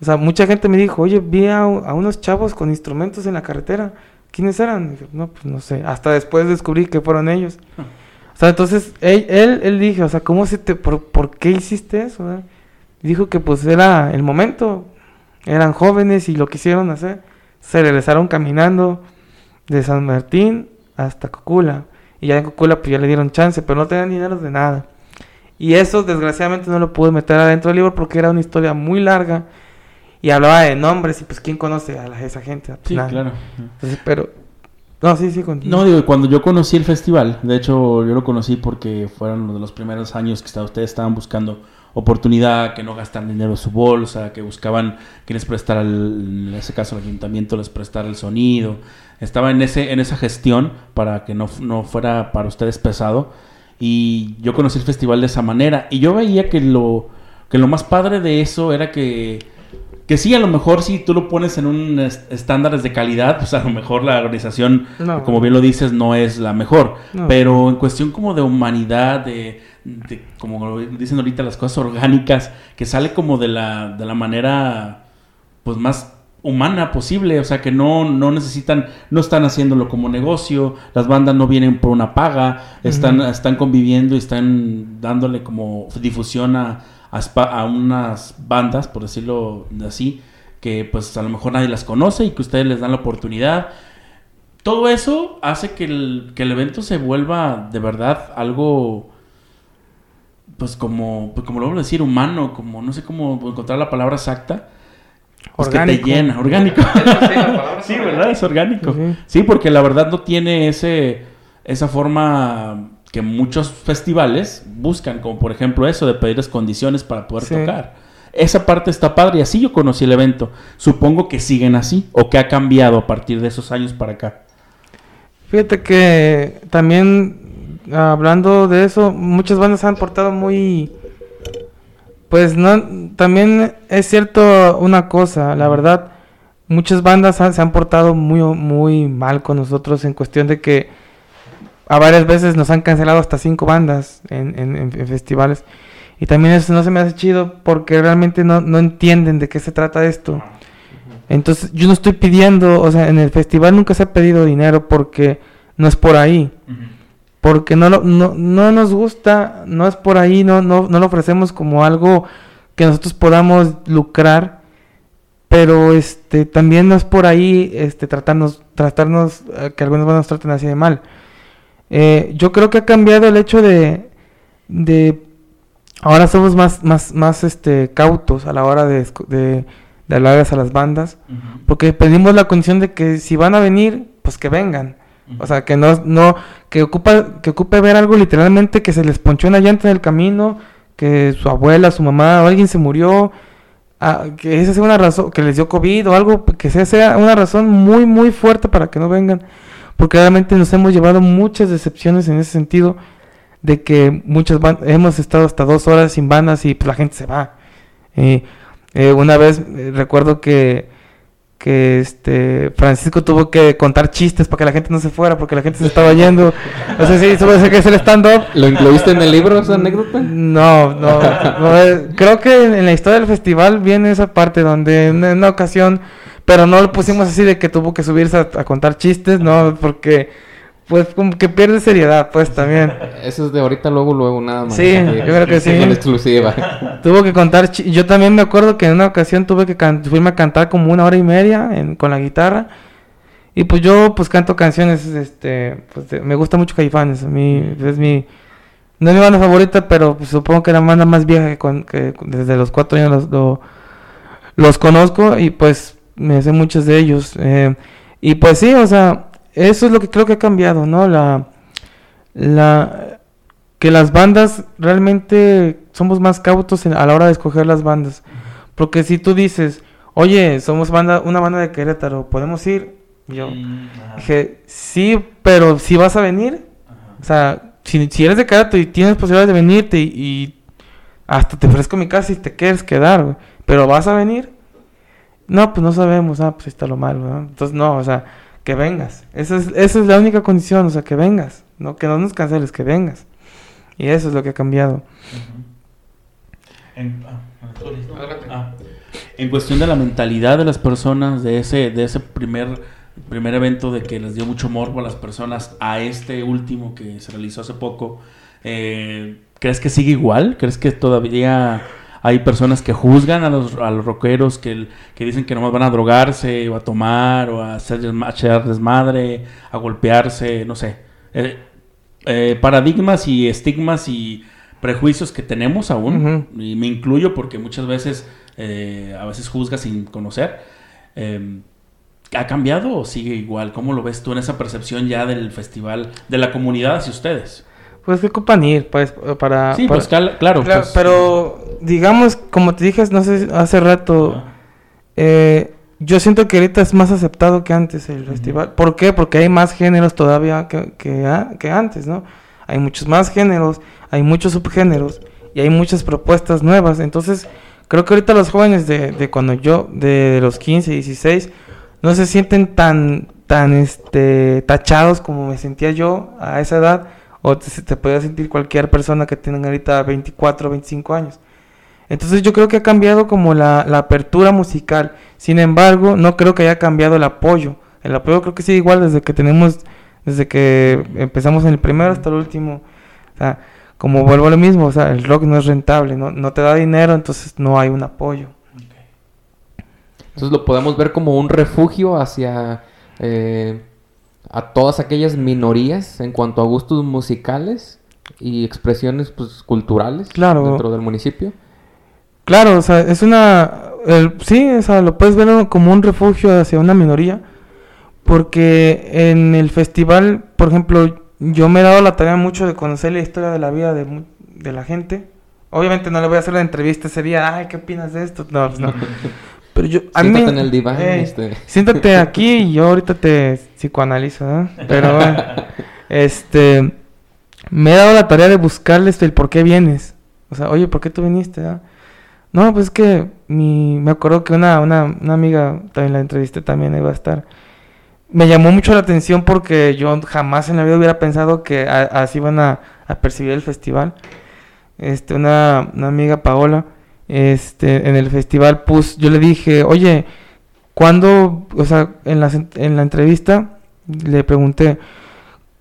O sea mucha gente me dijo oye vi a, a unos chavos con instrumentos en la carretera. Quiénes eran dije, no pues no sé hasta después descubrí que fueron ellos. O sea, entonces él, él, él dije, o sea, ¿cómo se te, por, por qué hiciste eso? eh? Dijo que pues era el momento, eran jóvenes y lo quisieron hacer. Se regresaron caminando de San Martín hasta Cocula. Y ya en Cocula pues ya le dieron chance, pero no tenían dinero de nada. Y eso desgraciadamente no lo pude meter adentro del libro porque era una historia muy larga y hablaba de nombres y pues quién conoce a la- esa gente. Pues, Sí, claro. Entonces, pero... No, sí, sí, continúa. No, digo, cuando yo conocí el festival, de hecho yo lo conocí porque fueron uno de los primeros años que está- ustedes estaban buscando oportunidad, que no gastaran dinero su bolsa, que buscaban que les prestara, el- en ese caso el ayuntamiento les prestara el sonido. Estaba en, ese, en esa gestión para que no, no fuera para ustedes pesado. Y yo conocí el festival de esa manera. Y yo veía que lo, que lo más padre de eso era que que sí, a lo mejor si tú lo pones en un est- estándares de calidad, pues a lo mejor la organización, No. como bien lo dices, no es la mejor. No. Pero en cuestión como de humanidad, de, de- como dicen ahorita, las cosas orgánicas, que sale como de la, de la manera pues más humana posible, o sea que no, no necesitan, no están haciéndolo como negocio, las bandas no vienen por una paga, están, están conviviendo y están dándole como difusión a, a, unas bandas, por decirlo así, que pues a lo mejor nadie las conoce y que ustedes les dan la oportunidad. Todo eso hace que el, que el evento se vuelva de verdad algo, pues como, pues como lo voy a decir, humano, como no sé cómo encontrar la palabra exacta. Pues que te Orgánico. llena, orgánico. sí, ¿verdad? Es orgánico. Sí. Sí, porque la verdad no tiene ese esa forma que muchos festivales buscan, como por ejemplo eso de pedirles condiciones para poder Sí. tocar. Esa parte está padre y así yo conocí el evento. Supongo que siguen así o que ha cambiado a partir de esos años para acá. Fíjate que también hablando de eso, muchas bandas se han portado muy Pues no, también es cierto una cosa, la verdad, muchas bandas han- se han portado muy, muy mal con nosotros en cuestión de que a varias veces nos han cancelado hasta cinco bandas en, en- festivales. Y también eso no se me hace chido porque realmente no, no entienden de qué se trata esto. Entonces yo no estoy pidiendo, o sea, en el festival nunca se ha pedido dinero porque no es por ahí. Porque no, lo- no, no nos gusta, no es por ahí, no, no, no lo ofrecemos como algo que nosotros podamos lucrar, pero este también no es por ahí este tratarnos, tratarnos, eh, que algunos nos traten así de mal. Eh, yo creo que ha cambiado el hecho de, de ahora somos más, más, más este cautos a la hora de, de, de hablarles a las bandas, porque pedimos la condición de que si van a venir, pues que vengan. O sea, que no, no, que ocupa, que ocupe ver algo literalmente que se les ponchó una llanta en el camino, que su abuela, su mamá o alguien se murió, ah, que esa sea una razón, que les dio COVID o algo, que sea, sea una razón muy, muy fuerte para que no vengan. Porque realmente nos hemos llevado muchas decepciones en ese sentido, de que muchas hemos estado hasta dos horas sin bandas y pues, la gente se va. Eh, eh, una vez eh, recuerdo que que este Francisco tuvo que contar chistes para que la gente no se fuera porque la gente se estaba yendo. O sea, sí, eso puede ser que es el stand-up. ¿Lo incluiste en el libro, esa anécdota? No, no, no, creo que en la historia del festival viene esa parte donde en una ocasión, pero no lo pusimos así de que tuvo que subirse a, a contar chistes, no, porque pues como que pierde seriedad, pues también. Eso es de ahorita, luego, luego, nada más. Sí, yo creo que sí. En exclusiva. Tuvo que contar, yo también me acuerdo que en una ocasión tuve que can- subirme a cantar como una hora y media en- con la guitarra. Y pues yo pues canto canciones, este, pues me gusta mucho Caifanes, mí es mi, no es mi banda favorita, pero pues, supongo que la banda más vieja que, con- que con- desde los cuatro años los, lo- los conozco y pues me sé muchos de ellos. eh, y pues sí, o sea, eso es lo que creo que ha cambiado, ¿no? La, la, que las bandas realmente somos más cautos en- a la hora de escoger las bandas. Porque si tú dices, oye, somos banda, una banda de Querétaro, ¿podemos ir? Yo dije, sí, pero si vas a venir, o sea, si, si eres de Querétaro y tienes posibilidades de venirte y, y hasta te ofrezco mi casa y te quieres quedar, pero vas a venir, no, pues no sabemos, ah, pues ahí está lo malo, ¿no? Entonces, no, o sea, que vengas. Esa es, esa es la única condición, o sea, que vengas, no que no nos canceles, que vengas. Y eso es lo que ha cambiado. En, ah, ah, en cuestión de la mentalidad de las personas, de ese, de ese primer, primer evento de que les dio mucho morbo a las personas, a este último que se realizó hace poco, eh, ¿crees que sigue igual? ¿Crees que todavía hay personas que juzgan a los, a los rockeros, que, que dicen que nomás van a drogarse, o a tomar, o a hacer desmadre, a golpearse, no sé? Eh, eh, paradigmas y estigmas y prejuicios que tenemos aún, y me incluyo porque muchas veces, eh, a veces juzga sin conocer. Eh, ¿Ha cambiado o sigue igual? ¿Cómo lo ves tú en esa percepción ya del festival, de la comunidad hacia ustedes? Pues que ocupan ir, pues, para... sí, para- pues claro. Claro, pues, pero digamos, como te dije, no sé, hace rato, eh, yo siento que ahorita es más aceptado que antes el festival. ¿Por qué? Porque hay más géneros todavía que, que, antes, ¿no? Hay muchos más géneros, hay muchos subgéneros y hay muchas propuestas nuevas. Entonces, creo que ahorita los jóvenes de, de cuando yo, de los 15, 16, no se sienten tan, tan este, tachados como me sentía yo a esa edad, o te, te podía sentir cualquier persona que tenga ahorita 24, 25 años. Entonces yo creo que ha cambiado como la, la apertura musical. Sin embargo, no creo que haya cambiado el apoyo. El apoyo creo que sigue igual desde que tenemos, desde que empezamos en el primero hasta el último. O sea, como vuelvo a lo mismo, o sea, el rock no es rentable, no, no te da dinero, entonces no hay un apoyo. Entonces lo podemos ver como un refugio hacia eh, a todas aquellas minorías en cuanto a gustos musicales y expresiones pues, culturales Claro. dentro del municipio. Claro, o sea, es una... el- sí, o sea, lo puedes ver como un refugio hacia una minoría. Porque en el festival, por ejemplo, yo me he dado la tarea mucho de conocer la historia de la vida de, de la gente. Obviamente no le voy a hacer la entrevista ese día, ay, ¿qué opinas de esto? No, pues no. Pero yo, a mí... Siéntate en el diván, eh, este. Siéntate aquí y yo ahorita te psicoanalizo, ¿no? Pero bueno, este... Me he dado la tarea de buscarles el por qué vienes. O sea, oye, ¿por qué tú viniste? ah? No, pues es que mi, me acuerdo que una, una, una amiga, también la entrevisté, también iba a estar. Me llamó mucho la atención porque yo jamás en la vida hubiera pensado que así iban a, a percibir el festival. Este, una, una amiga Paola, este, en el festival, pues yo le dije, oye, ¿cuándo, o sea, en la, en la entrevista le pregunté,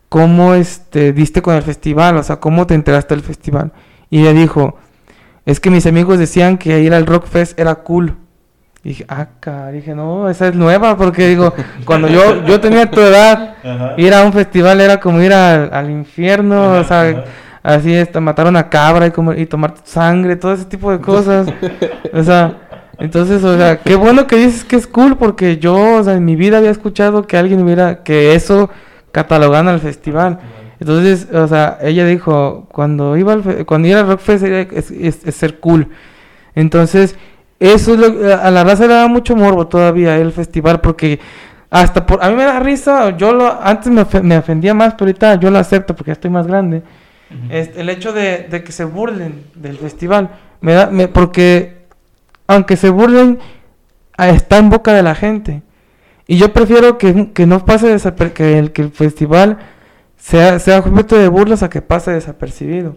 ¿cómo este, diste con el festival? O sea, ¿cómo te enteraste del festival? Y ella dijo, es que mis amigos decían que ir al Rockfest era cool. Y dije, ah, cara, dije, no, esa es nueva, porque digo, cuando yo, yo tenía tu edad, ir a un festival era como ir al, al infierno, o sea, así está, matar una cabra y, comer, y tomar sangre, todo ese tipo de cosas. o sea, entonces, o sea, qué bueno que dices que es cool, porque yo, o sea, en mi vida había escuchado que alguien hubiera, que eso catalogan al festival. Entonces, o sea, ella dijo, cuando iba al, cuando iba al Rockfest era- es, es- es ser cool. Entonces, eso es lo, a la raza le da mucho morbo todavía el festival, porque hasta por, a mí me da risa, yo lo, antes me, me ofendía más, pero ahorita yo lo acepto porque ya estoy más grande. Este, el hecho de, de que se burlen del festival, me da, me, porque aunque se burlen, está en boca de la gente. Y yo prefiero que, que no pase que el, que el festival sea, sea objeto de burlas a que pase desapercibido.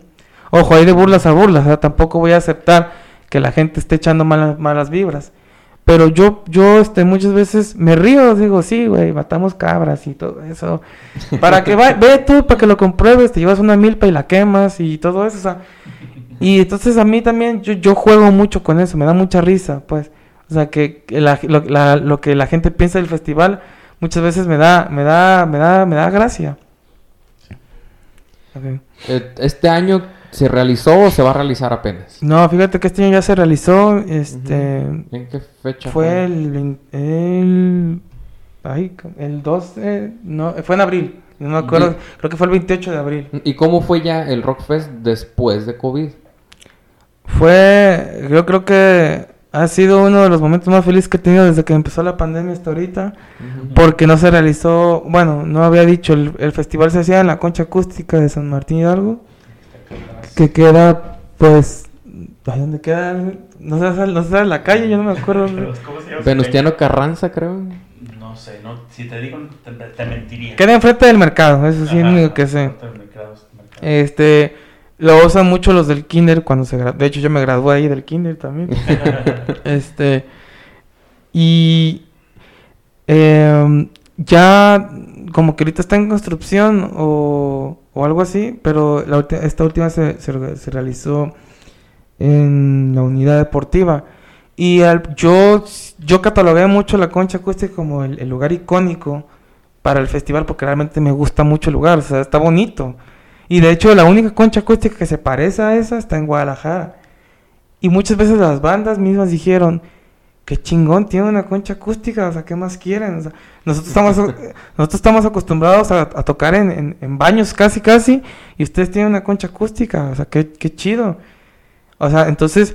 Ojo, hay de burlas a burlas, o sea, tampoco voy a aceptar que la gente esté echando malas, malas vibras. Pero yo, yo este, muchas veces me río, digo, sí, güey, matamos cabras y todo eso. Para que va, ve tú, para que lo compruebes, te llevas una milpa y la quemas y todo eso, o sea. Y entonces a mí también, yo, yo juego mucho con eso, me da mucha risa, pues. O sea, que, que la- lo, la- lo que la gente piensa del festival muchas veces me da, me da, me da, me da gracia. Eh, ¿Este año se realizó o se va a realizar apenas? No, fíjate que este año ya se realizó, este, ¿En qué fecha fue el, vein- el, ay, el 12, no, fue en abril, no me acuerdo, creo que fue el 28 de abril. ¿Y cómo fue ya el Rockfest después de COVID? Fue, yo creo que ha sido uno de los momentos más felices que he tenido desde que empezó la pandemia hasta ahorita, porque no se realizó, bueno, no había dicho, el, el festival se hacía en la concha acústica de San Martín Hidalgo, que queda, pues, ¿ahí dónde queda? No sé, no sé, en la calle, yo no me acuerdo. ¿Cómo se llama? Venustiano Carranza, creo. No sé, no, si te digo, te, te mentiría. Queda enfrente del mercado, eso sí, es lo único que sé. Este, lo usan mucho los del kinder cuando se De hecho, yo me gradué ahí del kinder también. este, y em, ya como que ahorita está en construcción o, o algo así, pero la esta última se, se realizó en la unidad deportiva. Y al- yo, yo catalogué mucho la concha acústica como el, el lugar icónico para el festival porque realmente me gusta mucho el lugar, o sea, está bonito. Y de hecho la única concha acústica que se parece a esa está en Guadalajara. Y muchas veces las bandas mismas dijeron, qué chingón, tiene una concha acústica, o sea, ¿qué más quieren? O sea, nosotros estamos, nosotros estamos acostumbrados a, a tocar en, en- en baños casi, casi, y ustedes tienen una concha acústica, o sea, qué, qué chido. O sea, entonces,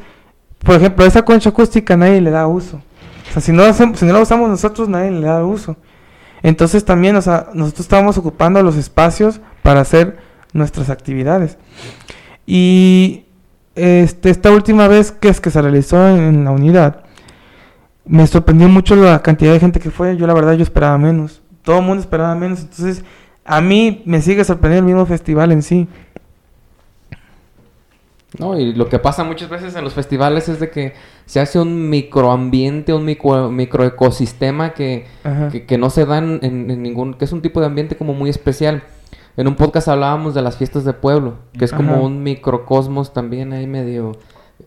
por ejemplo, esa concha acústica nadie le da uso. O sea, si no, hacemos- si no la usamos nosotros, nadie le da uso. Entonces también, o sea, nosotros estábamos ocupando los espacios para hacer nuestras actividades. Y este, esta última vez que es que se realizó en, en la unidad, me sorprendió mucho la cantidad de gente que fue. Yo la verdad yo esperaba menos. Todo el mundo esperaba menos. Entonces, a mí me sigue sorprendiendo el mismo festival en sí. No, y lo que pasa muchas veces en los festivales es de que se hace un microambiente, un micro, microecosistema que, que, que no se dan en, en ningún... que es un tipo de ambiente como muy especial. En un podcast hablábamos de las fiestas de pueblo, que es como Ajá. un microcosmos también ahí medio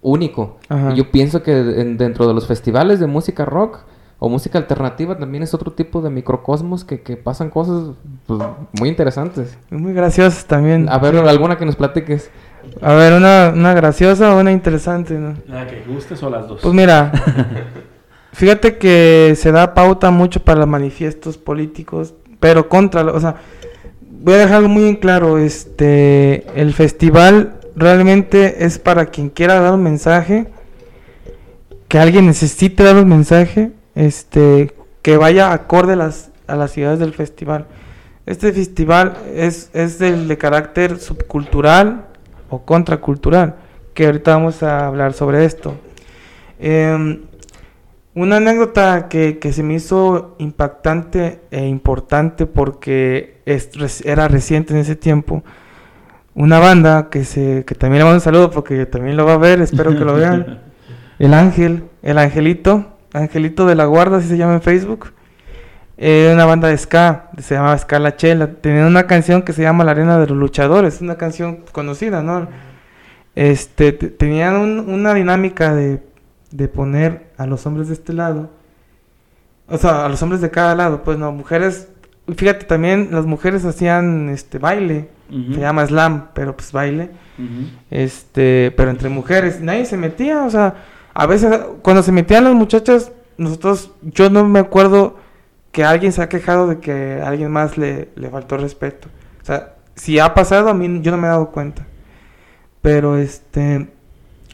único. Ajá. Y yo pienso que en- dentro de los festivales de música rock o música alternativa también es otro tipo de microcosmos que, que pasan cosas pues, muy interesantes. Muy graciosos también. A ver, alguna que nos platiques. A ver, una, una graciosa o una interesante, ¿no? La que gustes o las dos. Pues mira, fíjate que se da pauta mucho para los manifiestos políticos, pero contra, lo- o sea, voy a dejar algo muy en claro, este, el festival realmente es para quien quiera dar un mensaje, que alguien necesite dar un mensaje, este, que vaya acorde a las, a las ciudades del festival. Este festival es, es del, de carácter subcultural o contracultural, que ahorita vamos a hablar sobre esto. Em, una anécdota que, que se me hizo impactante e importante porque es- era reciente en ese tiempo. Una banda que, se, que también le mando un saludo porque también lo va a ver, espero que lo vean. El Ángel, el Angelito, Angelito de la Guarda, así se llama en Facebook. Era una banda de ska, se llamaba Ska La Chela. Tenían una canción que se llama La Arena de los Luchadores, una canción conocida, ¿no? Este, te- tenían un- una dinámica de, de poner a los hombres de este lado, o sea, a los hombres de cada lado, pues no, mujeres, fíjate, también las mujeres hacían este baile, se llama slam, pero pues baile este, pero entre mujeres, nadie se metía, o sea, a veces cuando se metían las muchachas, nosotros, yo no me acuerdo que alguien se ha quejado de que a alguien más le, le faltó respeto. O sea, si ha pasado, a mí yo no me he dado cuenta. Pero este,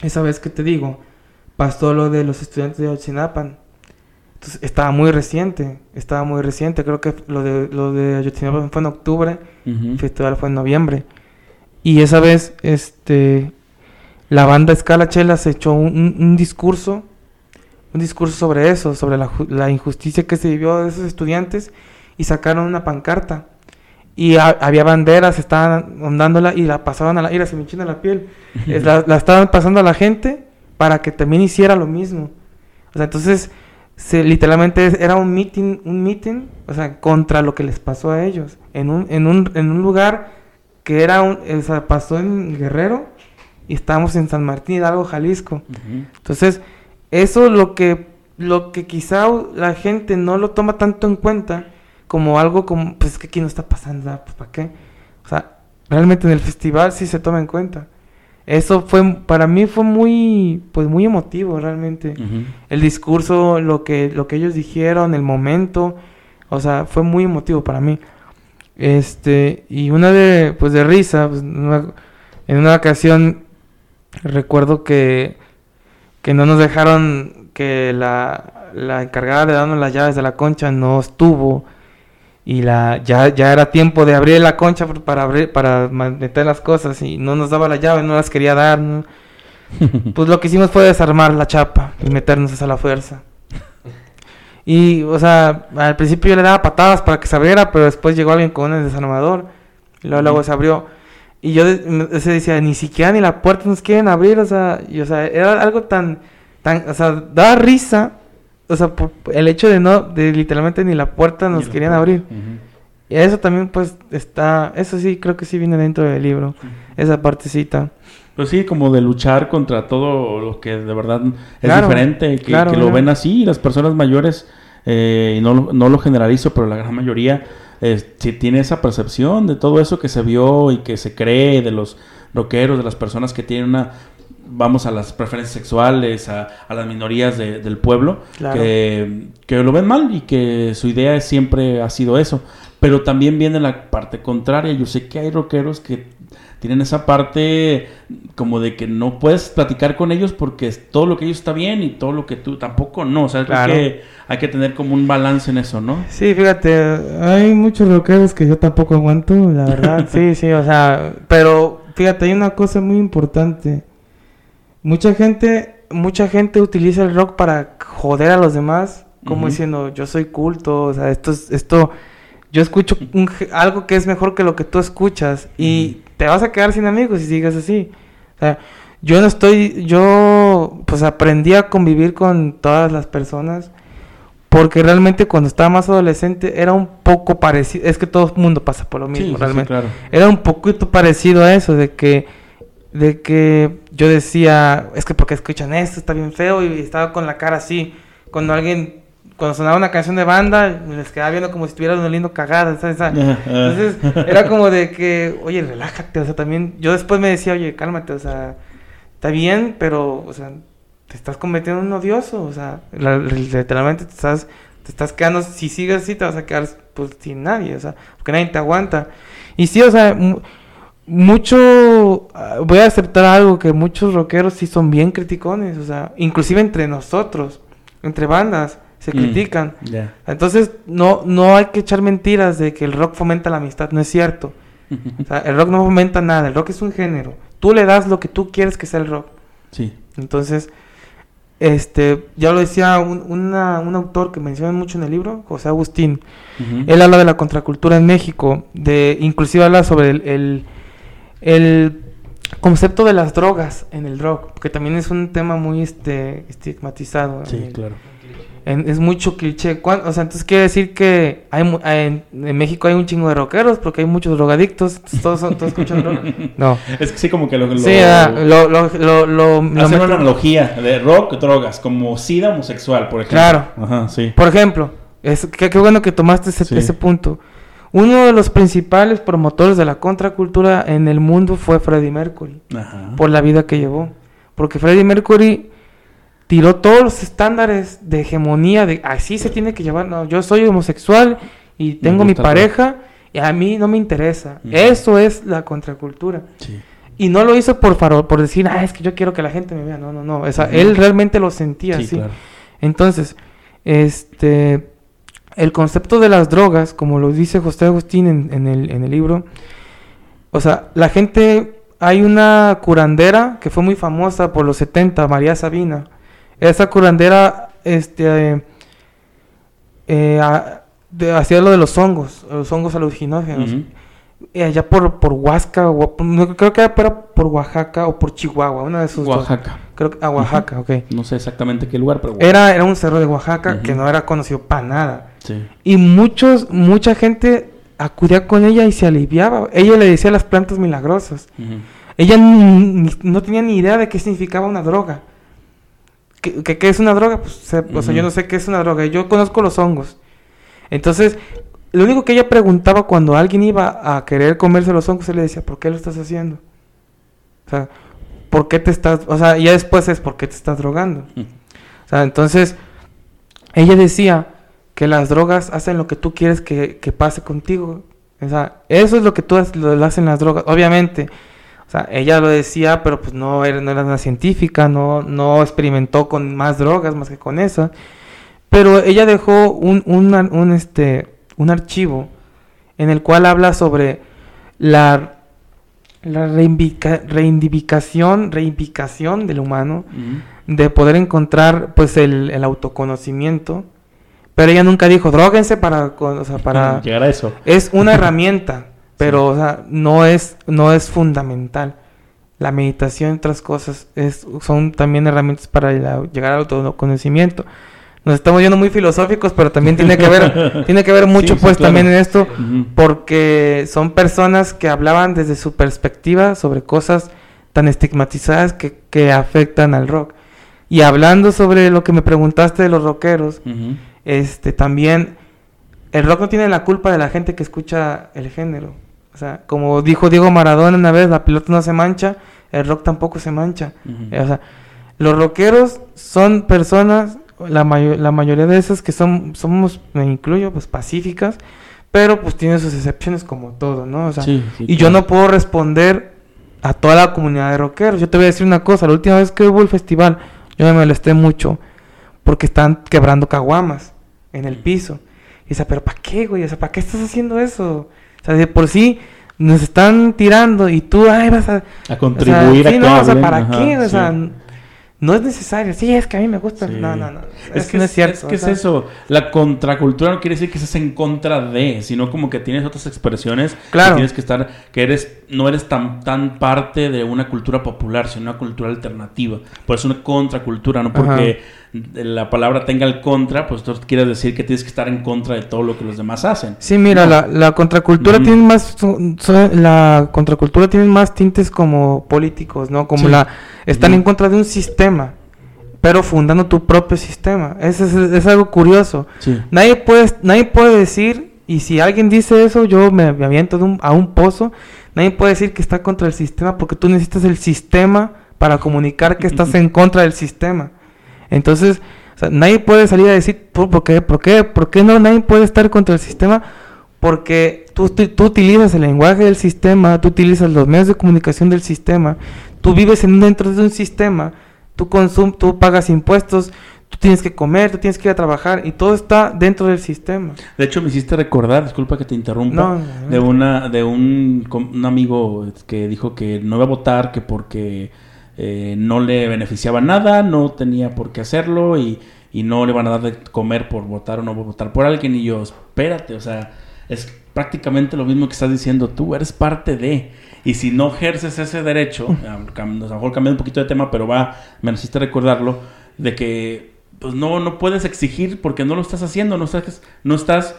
esa vez que te digo, pasó lo de los estudiantes de Otsinapan. Entonces, estaba muy reciente, estaba muy reciente, creo que lo de, lo de Ayotzinapa fue en octubre, el festival fue en noviembre. Y esa vez, este, la banda Escala Chela se echó un, un- discurso, un discurso sobre eso, sobre la, la injusticia que se vivió de esos estudiantes, y sacaron una pancarta. Y ha- había banderas, estaban ondándola y la pasaban a la... Se me la piel. La, la estaban pasando a la gente para que también hiciera lo mismo. O sea, entonces, se, literalmente era un meeting, un meeting, o sea, contra lo que les pasó a ellos. En un, en un, en un lugar que era un, o sea, pasó en Guerrero y estábamos en San Martín Hidalgo, Jalisco. Entonces, eso lo que, lo que quizá la gente no lo toma tanto en cuenta como algo como, pues es que aquí no está pasando, ah, pues ¿para qué? O sea, realmente en el festival sí se toma en cuenta. Eso fue, para mí fue muy, pues muy emotivo realmente. El discurso, lo que, lo que ellos dijeron, el momento, o sea, fue muy emotivo para mí. Este, y una de, pues de risa, pues, una- en una ocasión recuerdo que, que no nos dejaron que la, la encargada de darnos las llaves de la concha no estuvo y la ya, ya era tiempo de abrir la concha para abrir para meter las cosas y no nos daba las llaves, no las quería dar, ¿no? Pues lo que hicimos fue desarmar la chapa y meternos a la fuerza. Y, o sea, al principio yo le daba patadas para que se abriera, pero después llegó alguien con un desarmador. Y luego, luego se abrió. Y yo se decía, ni siquiera ni la puerta nos quieren abrir, o sea, y, o sea, era algo tan, tan, o sea, daba risa, o sea, por- el hecho de no, de literalmente ni la puerta nos la querían puerta. abrir. Y eso también, pues, está, eso sí, creo que sí viene dentro del libro, esa partecita. Pues sí, como de luchar contra todo lo que de verdad es Claro, diferente, que, claro, que lo claro. ven así, las personas mayores, eh, y no, lo- no lo generalizo, pero la gran mayoría eh, sí tiene esa percepción de todo eso que se vio y que se cree de los rockeros, de las personas que tienen una, vamos a las preferencias sexuales, a, a las minorías de- del pueblo, Claro. que, que lo ven mal y que su idea siempre ha sido eso. Pero también viene la parte contraria. Yo sé que hay rockeros que tienen esa parte como de que no puedes platicar con ellos porque todo lo que ellos está bien y todo lo que tú tampoco no. O sea, Claro. que hay que tener como un balance en eso, ¿no? Sí, fíjate, hay muchos rockeros que yo tampoco aguanto, la verdad. sí, sí, o sea, pero fíjate, hay una cosa muy importante. Mucha gente, mucha gente utiliza el rock para joder a los demás, como diciendo, yo soy culto, o sea, esto es, esto, yo escucho un algo que es mejor que lo que tú escuchas y te vas a quedar sin amigos si sigues así. O sea, yo no estoy, yo pues aprendí a convivir con todas las personas porque realmente cuando estaba más adolescente era un poco parecido, es que todo el mundo pasa por lo mismo sí, sí, realmente. claro. Era un poquito parecido a eso, de que, de que yo decía, es que porque escuchan esto, está bien feo, y estaba con la cara así. Cuando alguien, cuando sonaba una canción de banda, me les quedaba viendo como si estuvieran oliendo cagada, ¿sabes? Entonces, era como de que, oye, relájate, o sea, también, yo después me decía, oye, cálmate, o sea, está bien, pero, o sea, te estás convirtiendo en un odioso, o sea, la- literalmente te estás, te estás quedando, si sigues así te vas a quedar pues sin nadie, o sea, porque nadie te aguanta. Y sí, o sea, mucho, ah, voy a aceptar algo, que muchos rockeros sí son bien criticones, o sea, inclusive entre nosotros, entre bandas, se Mm, critican. Entonces, no, no hay que echar mentiras de que el rock fomenta la amistad, no es cierto. O sea, el rock no fomenta nada, el rock es un género. Tú le das lo que tú quieres que sea el rock. Sí. Entonces, este, ya lo decía un, una- un autor que menciona mucho en el libro, José Agustín. Él habla de la contracultura en México, de inclusive habla sobre el, el, el concepto de las drogas en el rock, que también es un tema muy este, estigmatizado. Sí, el- claro. en- es mucho cliché. ¿Cuán- O sea, entonces quiere decir que hay, en, en México hay un chingo de rockeros porque hay muchos drogadictos. Todos, son- todos escuchan droga. No. Es que sí, como que lo. lo Sí, ah, lo, lo, lo, lo- meto- una analogía de rock, drogas, como sida homosexual, por ejemplo. Claro. Ajá, sí. Por ejemplo, es, qué, qué bueno que tomaste ese, Sí. ese punto. Uno de los principales promotores de la contracultura en el mundo fue Freddie Mercury, Ajá. por la vida que llevó. Porque Freddie Mercury tiró todos los estándares de hegemonía, de así se tiene que llevar. No, yo soy homosexual y tengo mi pareja y a mí no me interesa. Eso es la contracultura. Sí. Y no lo hizo por farol, por decir, ah, es que yo quiero que la gente me vea. No, no, no. O sea, él realmente lo sentía Sí, así. claro. Entonces, este, el concepto de las drogas, como lo dice José Agustín en, en el, en el libro, o sea, la gente, hay una curandera que fue muy famosa por los 70, María Sabina. Esa curandera, este, eh, hacía lo de los hongos, los hongos alucinógenos. Allá por, por Huasca, o- creo que era por Oaxaca o por Chihuahua, una de sus dos. Oaxaca. Creo que, a Oaxaca, ok. No sé exactamente qué lugar, pero. Era, era un cerro de Oaxaca que no era conocido para nada. Sí. Y muchos, mucha gente acudía con ella y se aliviaba. Ella le decía las plantas milagrosas. Ella ni- ni- no tenía ni idea de qué significaba una droga. ¿Qué, qué- qué es una droga? Pues, se- o sea, yo no sé qué es una droga. Yo conozco los hongos. Entonces, lo único que ella preguntaba cuando alguien iba a querer comerse los hongos, él le decía, ¿por qué lo estás haciendo? O sea, ¿por qué te estás...? O sea, ya después es, ¿por qué te estás drogando? O sea, entonces, ella decía que las drogas hacen lo que tú quieres que, que pase contigo. O sea, eso es lo que tú lo, lo hacen las drogas. Obviamente, o sea, ella lo decía, pero pues no era, no era una científica, no, no experimentó con más drogas más que con esa. Pero ella dejó un, un, un, este, un archivo en el cual habla sobre la, la reivindica- reivindicación, reivindicación del humano de poder encontrar pues el, el autoconocimiento. Pero ella nunca dijo, droguense para, con- o sea, para... Llegar a eso. Es una herramienta, pero o sea, no es, no es fundamental. La meditación y otras cosas es, son también herramientas para la- llegar al autoconocimiento. Nos estamos yendo muy filosóficos, pero también tiene que ver, tiene que ver mucho Sí, pues claro. también en esto, porque son personas que hablaban desde su perspectiva sobre cosas tan estigmatizadas que, que afectan al rock. Y hablando sobre lo que me preguntaste de los rockeros, este también el rock no tiene la culpa de la gente que escucha el género. O sea, como dijo Diego Maradona una vez, la pelota no se mancha, el rock tampoco se mancha. O sea, los rockeros son personas, la, mayo- la mayoría de esas que son, somos, me incluyo, pues pacíficas, pero pues tienen sus excepciones como todo, ¿no? O sea, Sí, sí, y yo no puedo responder a toda la comunidad de rockeros. Yo te voy a decir una cosa, la última vez que hubo el festival, yo me molesté mucho porque están quebrando caguamas en el piso. Y dice, pero ¿para qué, güey? O sea, ¿para qué estás haciendo eso? O sea, de por sí nos están tirando y tú, ay, vas a... A o contribuir sea, a sí, no, o sea, ¿para ajá, qué? O sí. sea, no es necesario. Sí, es que a mí me gusta. Sí. No, no, no. Es, que no es cierto. Es que es eso. La contracultura no quiere decir que estés en contra de, sino como que tienes otras expresiones. Claro. Que tienes que estar, que eres, no eres tan, tan parte de una cultura popular, sino una cultura alternativa. Por eso una contracultura, no porque la palabra tenga el contra, pues tú quieres decir que tienes que estar en contra de todo lo que los demás hacen. Sí, mira, No. la, la contracultura tiene más, la contracultura tiene más tintes como políticos, ¿no? Como Sí. la, están en contra de un sistema, pero fundando tu propio sistema. Eso es, es algo curioso. Sí. Nadie puede, nadie puede decir, y si alguien dice eso, yo me, me aviento de un- a un pozo, nadie puede decir que está contra el sistema porque tú necesitas el sistema para comunicar que estás en contra del sistema. Entonces, o sea, nadie puede salir a decir, ¿por, por qué? ¿Por qué? ¿Por qué no? Nadie puede estar contra el sistema porque tú, tú, tú utilizas el lenguaje del sistema, tú utilizas los medios de comunicación del sistema, tú vives en, dentro de un sistema, tú, consum tú pagas impuestos, tú tienes que comer, tú tienes que ir a trabajar y todo está dentro del sistema. De hecho, me hiciste recordar, disculpa que te interrumpa, No, no, no. de una de un, un amigo que dijo que no iba a votar que porque eh, no le beneficiaba nada, no tenía por qué hacerlo y, y no le van a dar de comer por votar o no por votar por alguien. Y yo, espérate, o sea, es prácticamente lo mismo que estás diciendo tú, eres parte de. Y si no ejerces ese derecho, a lo mejor cambiando un poquito de tema, pero va, me necesita recordarlo, de que pues no, no puedes exigir porque no lo estás haciendo, no estás, no estás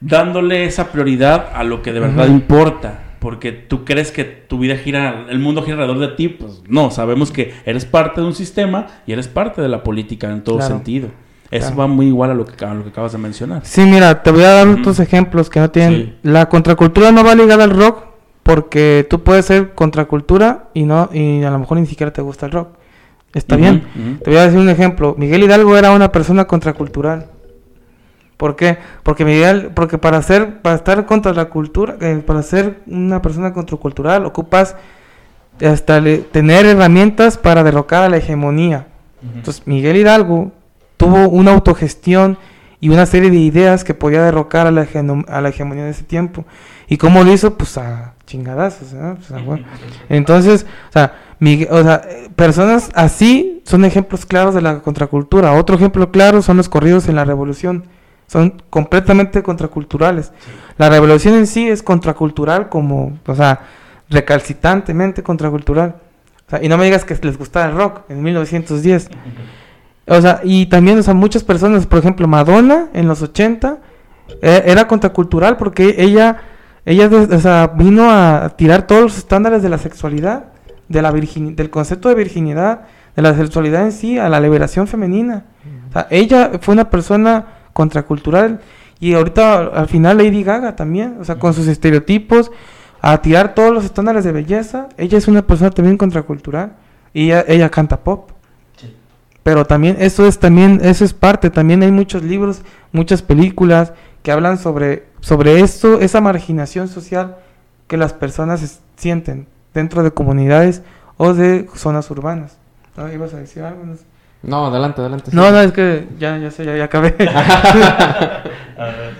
dándole esa prioridad a lo que de verdad importa. Porque tú crees que tu vida gira, el mundo gira alrededor de ti, pues no, sabemos que eres parte de un sistema y eres parte de la política en todo Claro. sentido. Eso Claro. va muy igual a lo que, a lo que acabas de mencionar. Sí, mira, te voy a dar otros ejemplos que no tienen. Sí. La contracultura no va ligada al rock porque tú puedes ser contracultura y no y a lo mejor ni siquiera te gusta el rock. Está bien. Te voy a decir un ejemplo. Miguel Hidalgo era una persona contracultural. ¿Por qué? Porque Miguel, porque para ser, para estar contra la cultura, eh, para ser una persona contracultural, ocupas hasta le- tener herramientas para derrocar a la hegemonía. Entonces, Miguel Hidalgo tuvo una autogestión y una serie de ideas que podía derrocar a la, hegeno- a la hegemonía de ese tiempo. ¿Y cómo lo hizo? Pues a chingadazos. ¿no? Pues, Entonces, o sea, o sea, personas así son ejemplos claros de la contracultura. Otro ejemplo claro son los corridos en la revolución. Son completamente contraculturales. La revolución en sí es contracultural como, o sea, recalcitrantemente contracultural. O sea, y no me digas que les gustaba el rock en 1910. O sea, y también, o sea, muchas personas, por ejemplo, Madonna en los 80 eh, era contracultural porque ella, ella o sea, vino a tirar todos los estándares de la sexualidad, de la virgin- del concepto de virginidad, de la sexualidad en sí, a la liberación femenina. O sea, ella fue una persona contracultural y ahorita al final Lady Gaga también, o sea, con sus estereotipos, a tirar todos los estándares de belleza, ella es una persona también contracultural y ella, ella canta pop. Pero también eso es también eso es parte, también hay muchos libros, muchas películas que hablan sobre sobre esto, esa marginación social que las personas sienten dentro de comunidades o de zonas urbanas. ¿No? ¿Ibas a decir algo? No. No, adelante, adelante. no, sí. no, es que ya, ya sé, ya, ya acabé.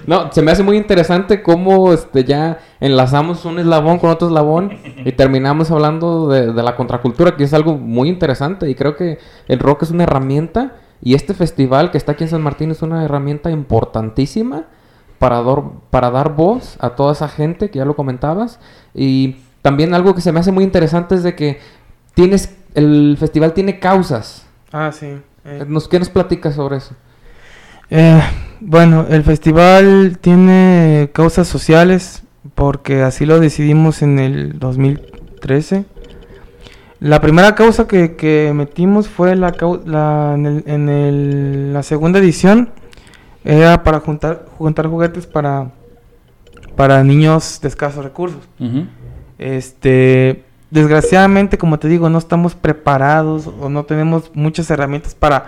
No, se me hace muy interesante cómo este, ya enlazamos un eslabón con otro eslabón y terminamos hablando de, de la contracultura, que es algo muy interesante y creo que el rock es una herramienta y este festival que está aquí en San Martín es una herramienta importantísima para, dar- para dar voz a toda esa gente que ya lo comentabas y también algo que se me hace muy interesante es de que tienes el festival tiene causas. ah, sí. eh. ¿Nos, ¿Qué nos platicas sobre eso? Eh, bueno, el festival tiene causas sociales porque así lo decidimos en el 2013. La primera causa que, que metimos fue la, la en, el- en el- la segunda edición. Era para juntar, juntar juguetes para, para niños de escasos recursos. Este, desgraciadamente, como te digo, no estamos preparados o no tenemos muchas herramientas para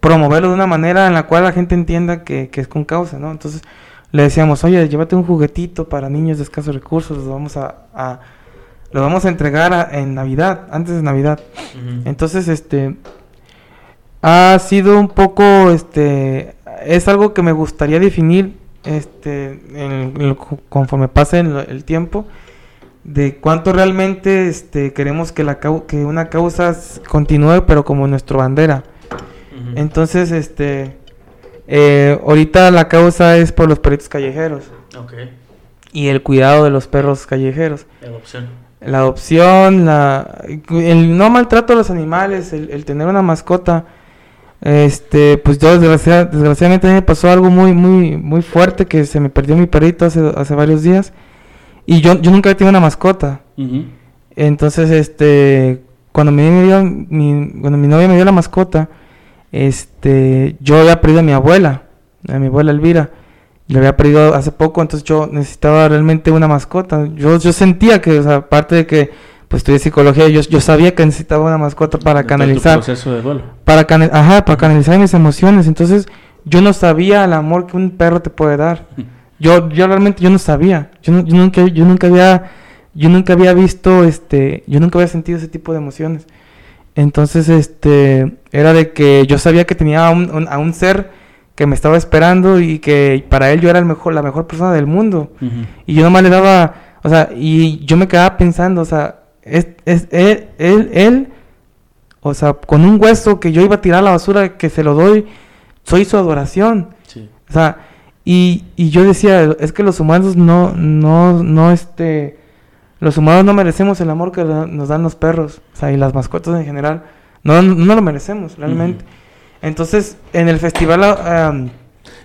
promoverlo de una manera en la cual la gente entienda que, que es con causa, ¿no? Entonces le decíamos, oye, llévate un juguetito para niños de escasos recursos, lo vamos a, a- lo vamos a entregar a- en Navidad, antes de Navidad. Entonces, este, ha sido un poco, este, es algo que me gustaría definir, este, en- en lo- conforme pase el, el tiempo, de cuánto realmente, este, queremos que la que una causa continúe, pero como nuestra bandera. Entonces, este, eh, ahorita la causa es por los perritos callejeros y el cuidado de los perros callejeros Adopción. la adopción, la, el no maltrato a los animales, el, el tener una mascota. Este, pues yo desgracia- desgraciadamente me pasó algo muy, muy, muy fuerte que se me perdió mi perrito hace, hace varios días. Y yo, yo nunca he tenido una mascota. Entonces, este, cuando mi, me dio- mi- cuando mi novia me dio la mascota, este, yo había perdido a mi abuela, a mi abuela Elvira. Yo había perdido hace poco, entonces yo necesitaba realmente una mascota. Yo, yo sentía que, o sea, aparte de que pues estudié psicología, yo, yo sabía que necesitaba una mascota para canalizar, proceso de duelo. para, ajá, para canalizar mis emociones. Entonces, yo no sabía el amor que un perro te puede dar. Yo, yo realmente yo no sabía. Yo, nu- yo nunca, yo nunca había, yo nunca había visto, este, yo nunca había sentido ese tipo de emociones. Entonces, este, era de que yo sabía que tenía a un, un- a un ser que me estaba esperando y que para él yo era el mejor, la mejor persona del mundo. Y yo nomás le daba, o sea, y yo me quedaba pensando, o sea, es, es- él, él, él O sea, con un hueso que yo iba a tirar a la basura, que se lo doy, soy su adoración. Sí. O sea, y, y yo decía, es que los humanos no, no, no, este, los humanos no merecemos el amor que nos dan los perros, o sea, y las mascotas en general, no, no lo merecemos realmente. Entonces, en el festival, ah, um,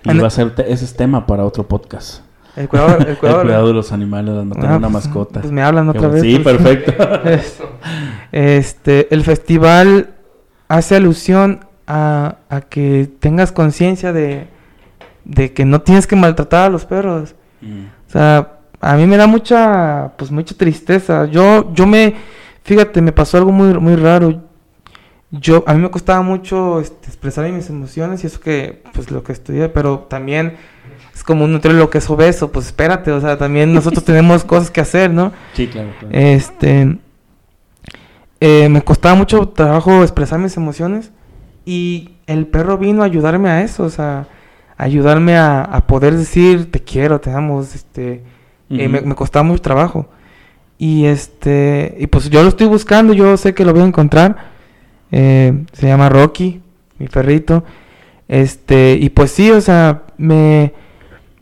Y en- va a ser, ese es tema para otro podcast. El cuidado, el El cuidado, de los animales, tener Ah, una pues, mascota. pues me hablan otra vez. Sí, pues. perfecto. Este, el festival hace alusión a, a que tengas conciencia de, de que no tienes que maltratar a los perros. Mm. O sea, a mí me da mucha, pues mucha tristeza. Yo, yo me, fíjate, me pasó algo muy, muy raro. Yo, a mí me costaba mucho este, expresar mis emociones y eso que, pues lo que estudié, pero también es como un nutriólogo que es obeso, pues espérate, o sea, también nosotros tenemos cosas que hacer, ¿no? Sí, claro. claro. Este, eh, me costaba mucho trabajo expresar mis emociones y el perro vino a ayudarme a eso, o sea, ayudarme a, a poder decir te quiero, te amo, este, eh, me, me costaba mucho trabajo. Y este, y pues yo lo estoy buscando, yo sé que lo voy a encontrar. Eh, se llama Rocky, mi perrito. Este, y pues sí, o sea, me,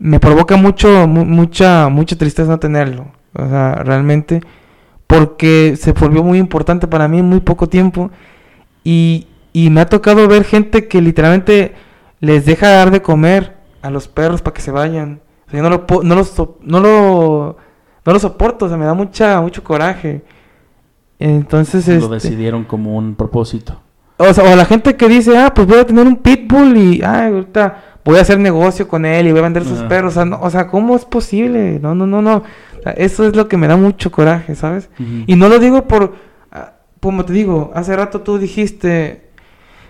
me provoca mucho, mu- mucha, mucha tristeza no tenerlo. O sea, realmente, porque se volvió muy importante para mí en muy poco tiempo. Y, y me ha tocado ver gente que literalmente les deja dar de comer a los perros para que se vayan. O sea, yo no lo, no lo, so- no lo, no lo soporto, o sea, me da mucha, mucho coraje. Entonces, Lo este, decidieron como un propósito. O sea, o la gente que dice, ah, pues voy a tener un pitbull y, ah, ahorita voy a hacer negocio con él y voy a vender sus perros. O sea, no- o sea, ¿cómo es posible? No, no, no, no. Eso es lo que me da mucho coraje, ¿sabes? Y no lo digo por, ah, como te digo, hace rato tú dijiste,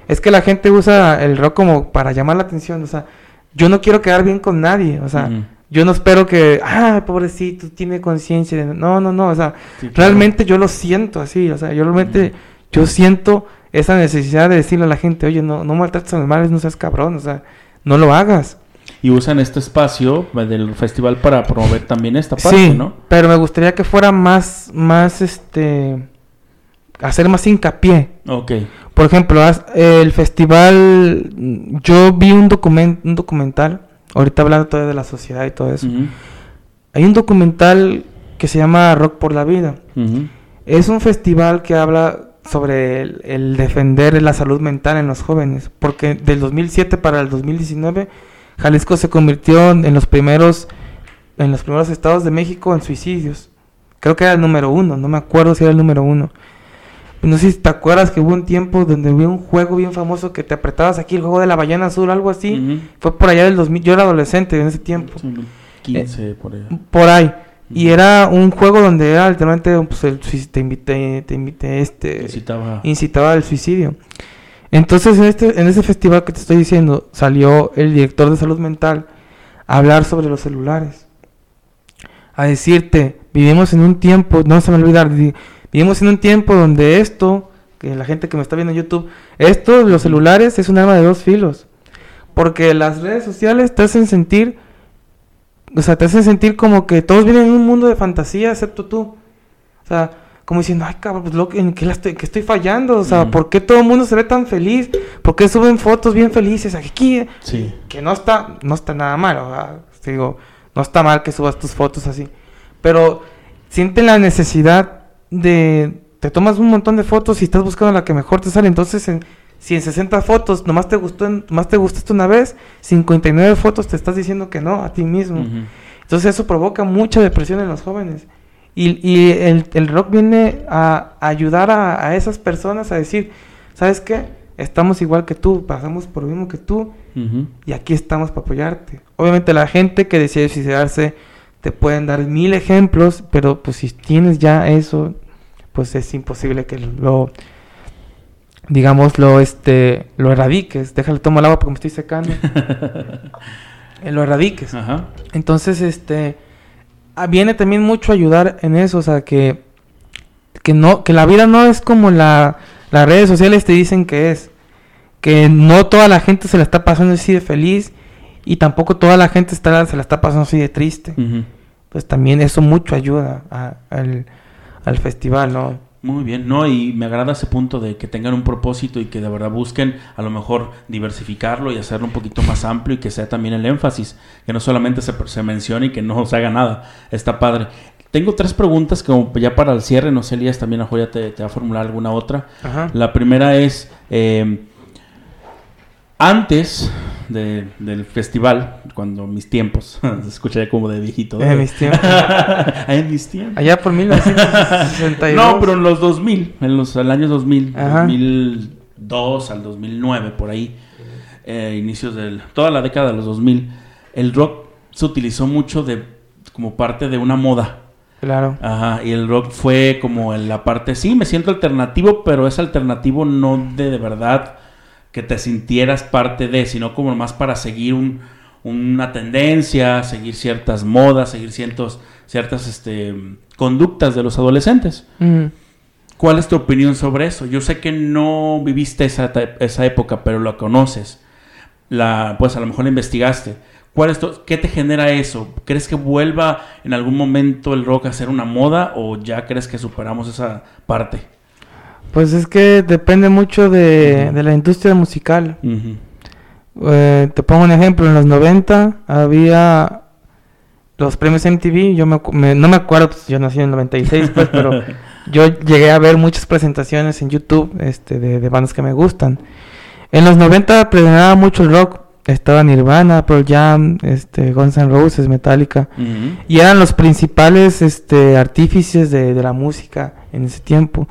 es que la gente usa el rock como para llamar la atención. O sea, yo no quiero quedar bien con nadie. O sea, yo no espero que, ah, pobrecito, tiene conciencia. de-". No, no, no. O sea, Sí, claro. realmente yo lo siento así, o sea, yo realmente, yo siento esa necesidad de decirle a la gente, oye, no, no maltrates a los animales, no seas cabrón, o sea, no lo hagas. Y usan este espacio eh, del festival para promover también esta parte, sí, ¿no? pero me gustaría que fuera más, más, este, hacer más hincapié. Ok. Por ejemplo, el festival, yo vi un, document, un documental, ahorita hablando todavía de la sociedad y todo eso, hay un documental que se llama Rock por la Vida. Es un festival que habla sobre el, el defender la salud mental en los jóvenes, porque del 2007 para el 2019 Jalisco se convirtió en los primeros en los primeros estados de México en suicidios. Creo que era el número uno, no me acuerdo si era el número uno. No sé si te acuerdas que hubo un tiempo donde hubo un juego bien famoso que te apretabas aquí, el juego de la ballena azul, algo así. Fue por allá del 2000, yo era adolescente en ese tiempo Sí, 15 por ahí. por ahí. Y era un juego donde era literalmente pues, el te invité, te invité este Necesitaba. incitaba al suicidio. Entonces en este en ese festival que te estoy diciendo salió el director de salud mental a hablar sobre los celulares. A decirte, vivimos en un tiempo, no se me olvidar, vivimos en un tiempo donde esto, que la gente que me está viendo en YouTube, esto, los celulares es un arma de dos filos. Porque las redes sociales te hacen sentir o sea, te hacen sentir como que todos viven en un mundo de fantasía excepto tú. O sea, como diciendo, ay, cabrón, pues, loco, ¿en qué, la estoy, qué estoy fallando? O sea. ¿por qué todo el mundo se ve tan feliz? ¿Por qué suben fotos bien felices? Aquí, Sí. que no está, no está nada mal, o sea, digo, no está mal que subas tus fotos así. Pero sienten la necesidad de, te tomas un montón de fotos y estás buscando la que mejor te sale. Entonces, en- si en 60 fotos nomás te gustó, nomás te gustaste una vez, 59 fotos te estás diciendo que no a ti mismo. Entonces eso provoca mucha depresión en los jóvenes. Y, y el, el rock viene a ayudar a, a esas personas a decir, ¿sabes qué? Estamos igual que tú, pasamos por lo mismo que tú y aquí estamos para apoyarte. Obviamente la gente que decide suicidarse te pueden dar mil ejemplos, pero pues si tienes ya eso, pues es imposible que lo, digamos, lo, este, lo erradiques. Déjale, tomo el agua porque me estoy secando. Eh, lo erradiques. Ajá. Entonces, este, ah, viene también mucho ayudar en eso, o sea, que, que no, que la vida no es como la, las redes sociales te dicen que es, que no toda la gente se la está pasando así de feliz y tampoco toda la gente está, se la está pasando así de triste. Ujú. Pues también eso mucho ayuda a- al, al festival, ¿no? Muy bien, no, y me agrada ese punto de que tengan un propósito y que de verdad busquen a lo mejor diversificarlo y hacerlo un poquito más amplio y que sea también el énfasis, que no solamente se, se mencione y que no se haga nada. Está padre. Tengo tres preguntas como ya para el cierre, no sé, Elías, también a lo mejor ya te, te va a formular alguna otra. Ajá. La primera es, eh, antes de- del festival, cuando mis tiempos, se escucha ya como de viejito. En mis tiempos. en mis tiempos. Allá por 1962. No, pero en los 2000, en los el año 2000, Ajá. 2002 al 2009, por ahí, eh, inicios de toda la década de los 2000, el rock se utilizó mucho de como parte de una moda. Claro. Ajá, y el rock fue como en la parte, sí, me siento alternativo, pero es alternativo no de, de verdad que te sintieras parte de, sino como más para seguir un- una tendencia, seguir ciertas modas, seguir ciertos, ciertas este, conductas de los adolescentes. Mm. ¿Cuál es tu opinión sobre eso? Yo sé que no viviste esa, esa época, pero la conoces. La, pues a lo mejor la investigaste. ¿Cuál es tu- ¿Qué te genera eso? ¿Crees que vuelva en algún momento el rock a ser una moda o ya crees que superamos esa parte? Pues es que depende mucho de, de la industria musical. Eh, te pongo un ejemplo, en los 90 había los premios MTV, yo me, me- no me acuerdo, pues, yo nací en el 96, pues, pero yo llegué a ver muchas presentaciones en YouTube este, de, de bandas que me gustan. En los 90 predominaba mucho el rock, estaba Nirvana, Pearl Jam, este, Guns N' Roses, Metallica, y eran los principales este, artífices de, de la música en ese tiempo.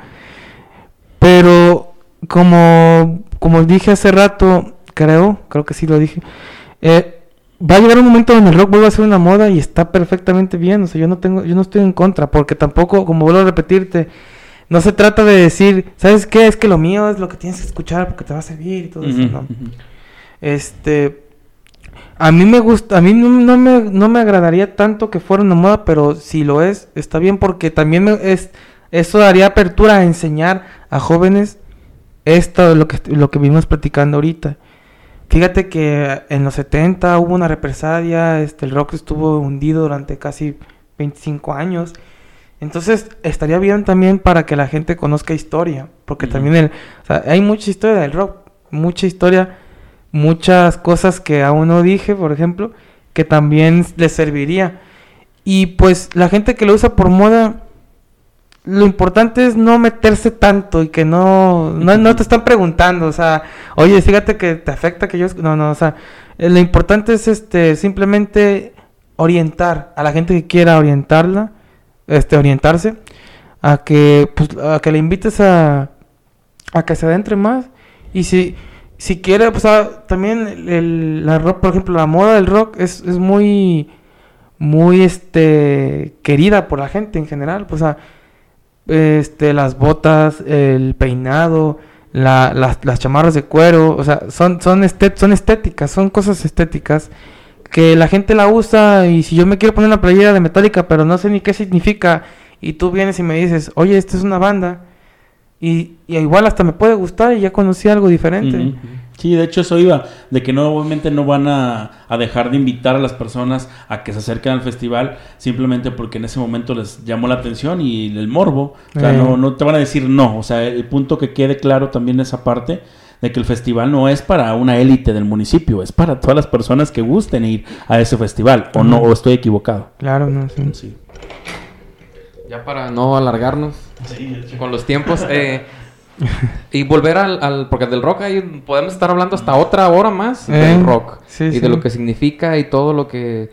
Pero como, como dije hace rato, creo, creo que sí lo dije, eh, va a llegar un momento donde el rock vuelva a ser una moda y está perfectamente bien. O sea, yo no tengo, yo no estoy en contra, porque tampoco, como vuelvo a repetirte, no se trata de decir, ¿sabes qué? Es que lo mío es lo que tienes que escuchar porque te va a servir y todo eso. No. Este, a mí me gusta, a mí no, no me, no me agradaría tanto que fuera una moda, pero si lo es, está bien porque también me- es, eso daría apertura a enseñar a jóvenes esto, lo que, lo que vimos platicando ahorita. Fíjate que en los 70 hubo una represalia, este, el rock estuvo hundido durante casi 25 años. Entonces estaría bien también para que la gente conozca historia, porque también el, o sea, hay mucha historia del rock, mucha historia, muchas cosas que aún no dije, por ejemplo, que también les serviría. Y pues la gente que lo usa por moda, lo importante es no meterse tanto y que no, no, te están preguntando, o sea, oye, fíjate que te afecta que yo... esc-". No, no, o sea, eh, lo importante es este simplemente orientar a la gente que quiera orientarla, este, orientarse, a que, pues, a que le invites a, a que se adentre más. Y si, si quiere, pues también el, la rock, por ejemplo, la moda del rock es, es muy, muy, este, querida por la gente en general. Pues, ah, este, las botas, el peinado, la- las, las chamarras de cuero, o sea, son, son, estet- son estéticas, son cosas estéticas que la gente la usa y si yo me quiero poner una playera de Metallica pero no sé ni qué significa y tú vienes y me dices, oye, esta es una banda y, y igual hasta me puede gustar y ya conocí algo diferente. Sí, de hecho eso iba, de que no, obviamente no van a, a dejar de invitar a las personas a que se acerquen al festival simplemente porque en ese momento les llamó la atención y el morbo. O sea, Eh. no, no te van a decir no. O sea, el punto que quede claro también esa parte de que el festival no es para una élite del municipio, es para todas las personas que gusten ir a ese festival. O no, o estoy equivocado. Claro, no sí. Sí. Ya para no alargarnos con los tiempos. eh, y volver al, al- Porque del rock ahí podemos estar hablando hasta otra hora más Eh, del rock. sí, y sí. de lo que significa y todo lo que...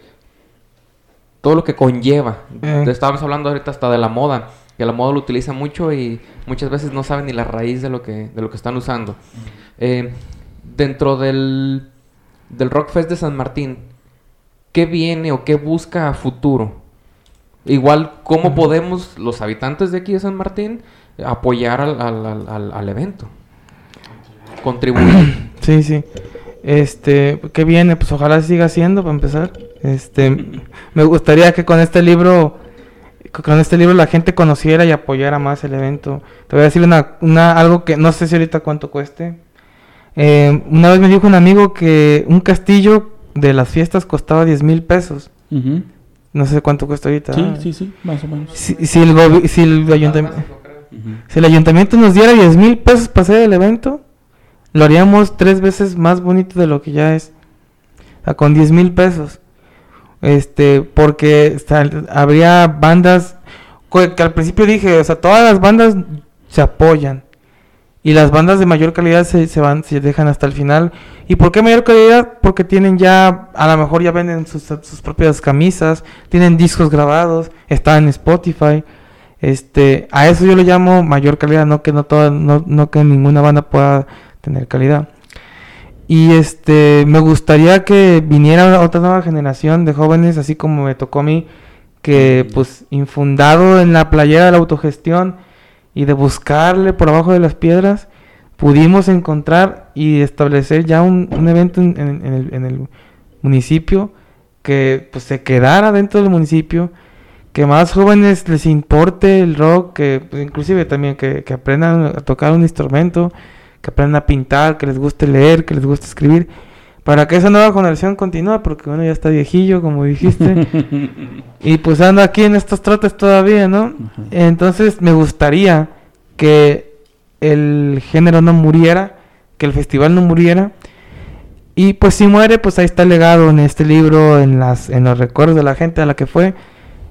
Todo lo que conlleva. Eh. Estábamos hablando ahorita hasta de la moda. Que la moda lo utiliza mucho y muchas veces no saben ni la raíz de lo que, de lo que están usando. Eh, dentro del, del Rock Fest de San Martín, ¿qué viene o qué busca a futuro? Igual, ¿cómo podemos los habitantes de aquí de San Martín apoyar al, al- al- evento? Contribuir. Sí, sí. Este, ¿qué viene? Pues ojalá siga haciendo para empezar. Este, me gustaría que con este libro, con este libro la gente conociera y apoyara más el evento. Te voy a decir una, una algo que no sé si ahorita cuánto cueste. Eh, una vez me dijo un amigo que un castillo de las fiestas costaba 10 mil pesos. No sé cuánto cuesta ahorita. Sí, sí, sí, más o menos. Si, si el, gobi- si el ayuntamiento... Si el ayuntamiento nos diera 10 mil pesos para hacer el evento, lo haríamos tres veces más bonito de lo que ya es. O sea, con 10 mil pesos. Este, porque sal- habría bandas que al principio dije, o sea, todas las bandas se apoyan. Y las bandas de mayor calidad se, se van, se dejan hasta el final. ¿Y por qué mayor calidad? Porque tienen ya, a lo mejor ya venden sus, sus propias camisas, tienen discos grabados, están en Spotify. Este, a eso yo le llamo mayor calidad, no que no toda, no, no que ninguna banda pueda tener calidad. Y este, me gustaría que viniera otra nueva generación de jóvenes, así como me tocó a mí, que pues infundado en la playera de la autogestión y de buscarle por abajo de las piedras, pudimos encontrar y establecer ya un, un evento en, el, municipio que pues se quedara dentro del municipio, que más jóvenes les importe el rock, que pues, inclusive también que aprendan a tocar un instrumento, que aprendan a pintar, que les guste leer, que les guste escribir, para que esa nueva generación continúe, porque uno ya está viejillo, como dijiste, y pues anda aquí en estos trotes todavía, ¿no? Entonces me gustaría que el género no muriera, que el festival no muriera. Y pues si muere, pues ahí está el legado en este libro, en las en los recuerdos de la gente a la que fue.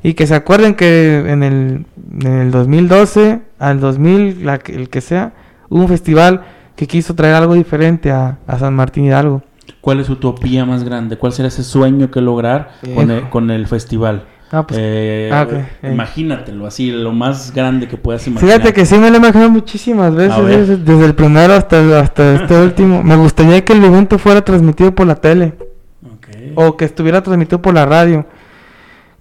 Y que se acuerden que en el, en el 2012 al 2000, la el que sea, hubo un festival que quiso traer algo diferente a, a San Martín Hidalgo. ¿Cuál es su utopía más grande? ¿Cuál será ese sueño que lograr con, el, con el festival? Ah, pues, Eh, ah, eh. Imagínatelo así, lo más grande que puedas imaginar. Fíjate que sí me lo he imaginado muchísimas veces, desde, el primero hasta, hasta este último. Me gustaría que el evento fuera transmitido por la tele Ok. o que estuviera transmitido por la radio.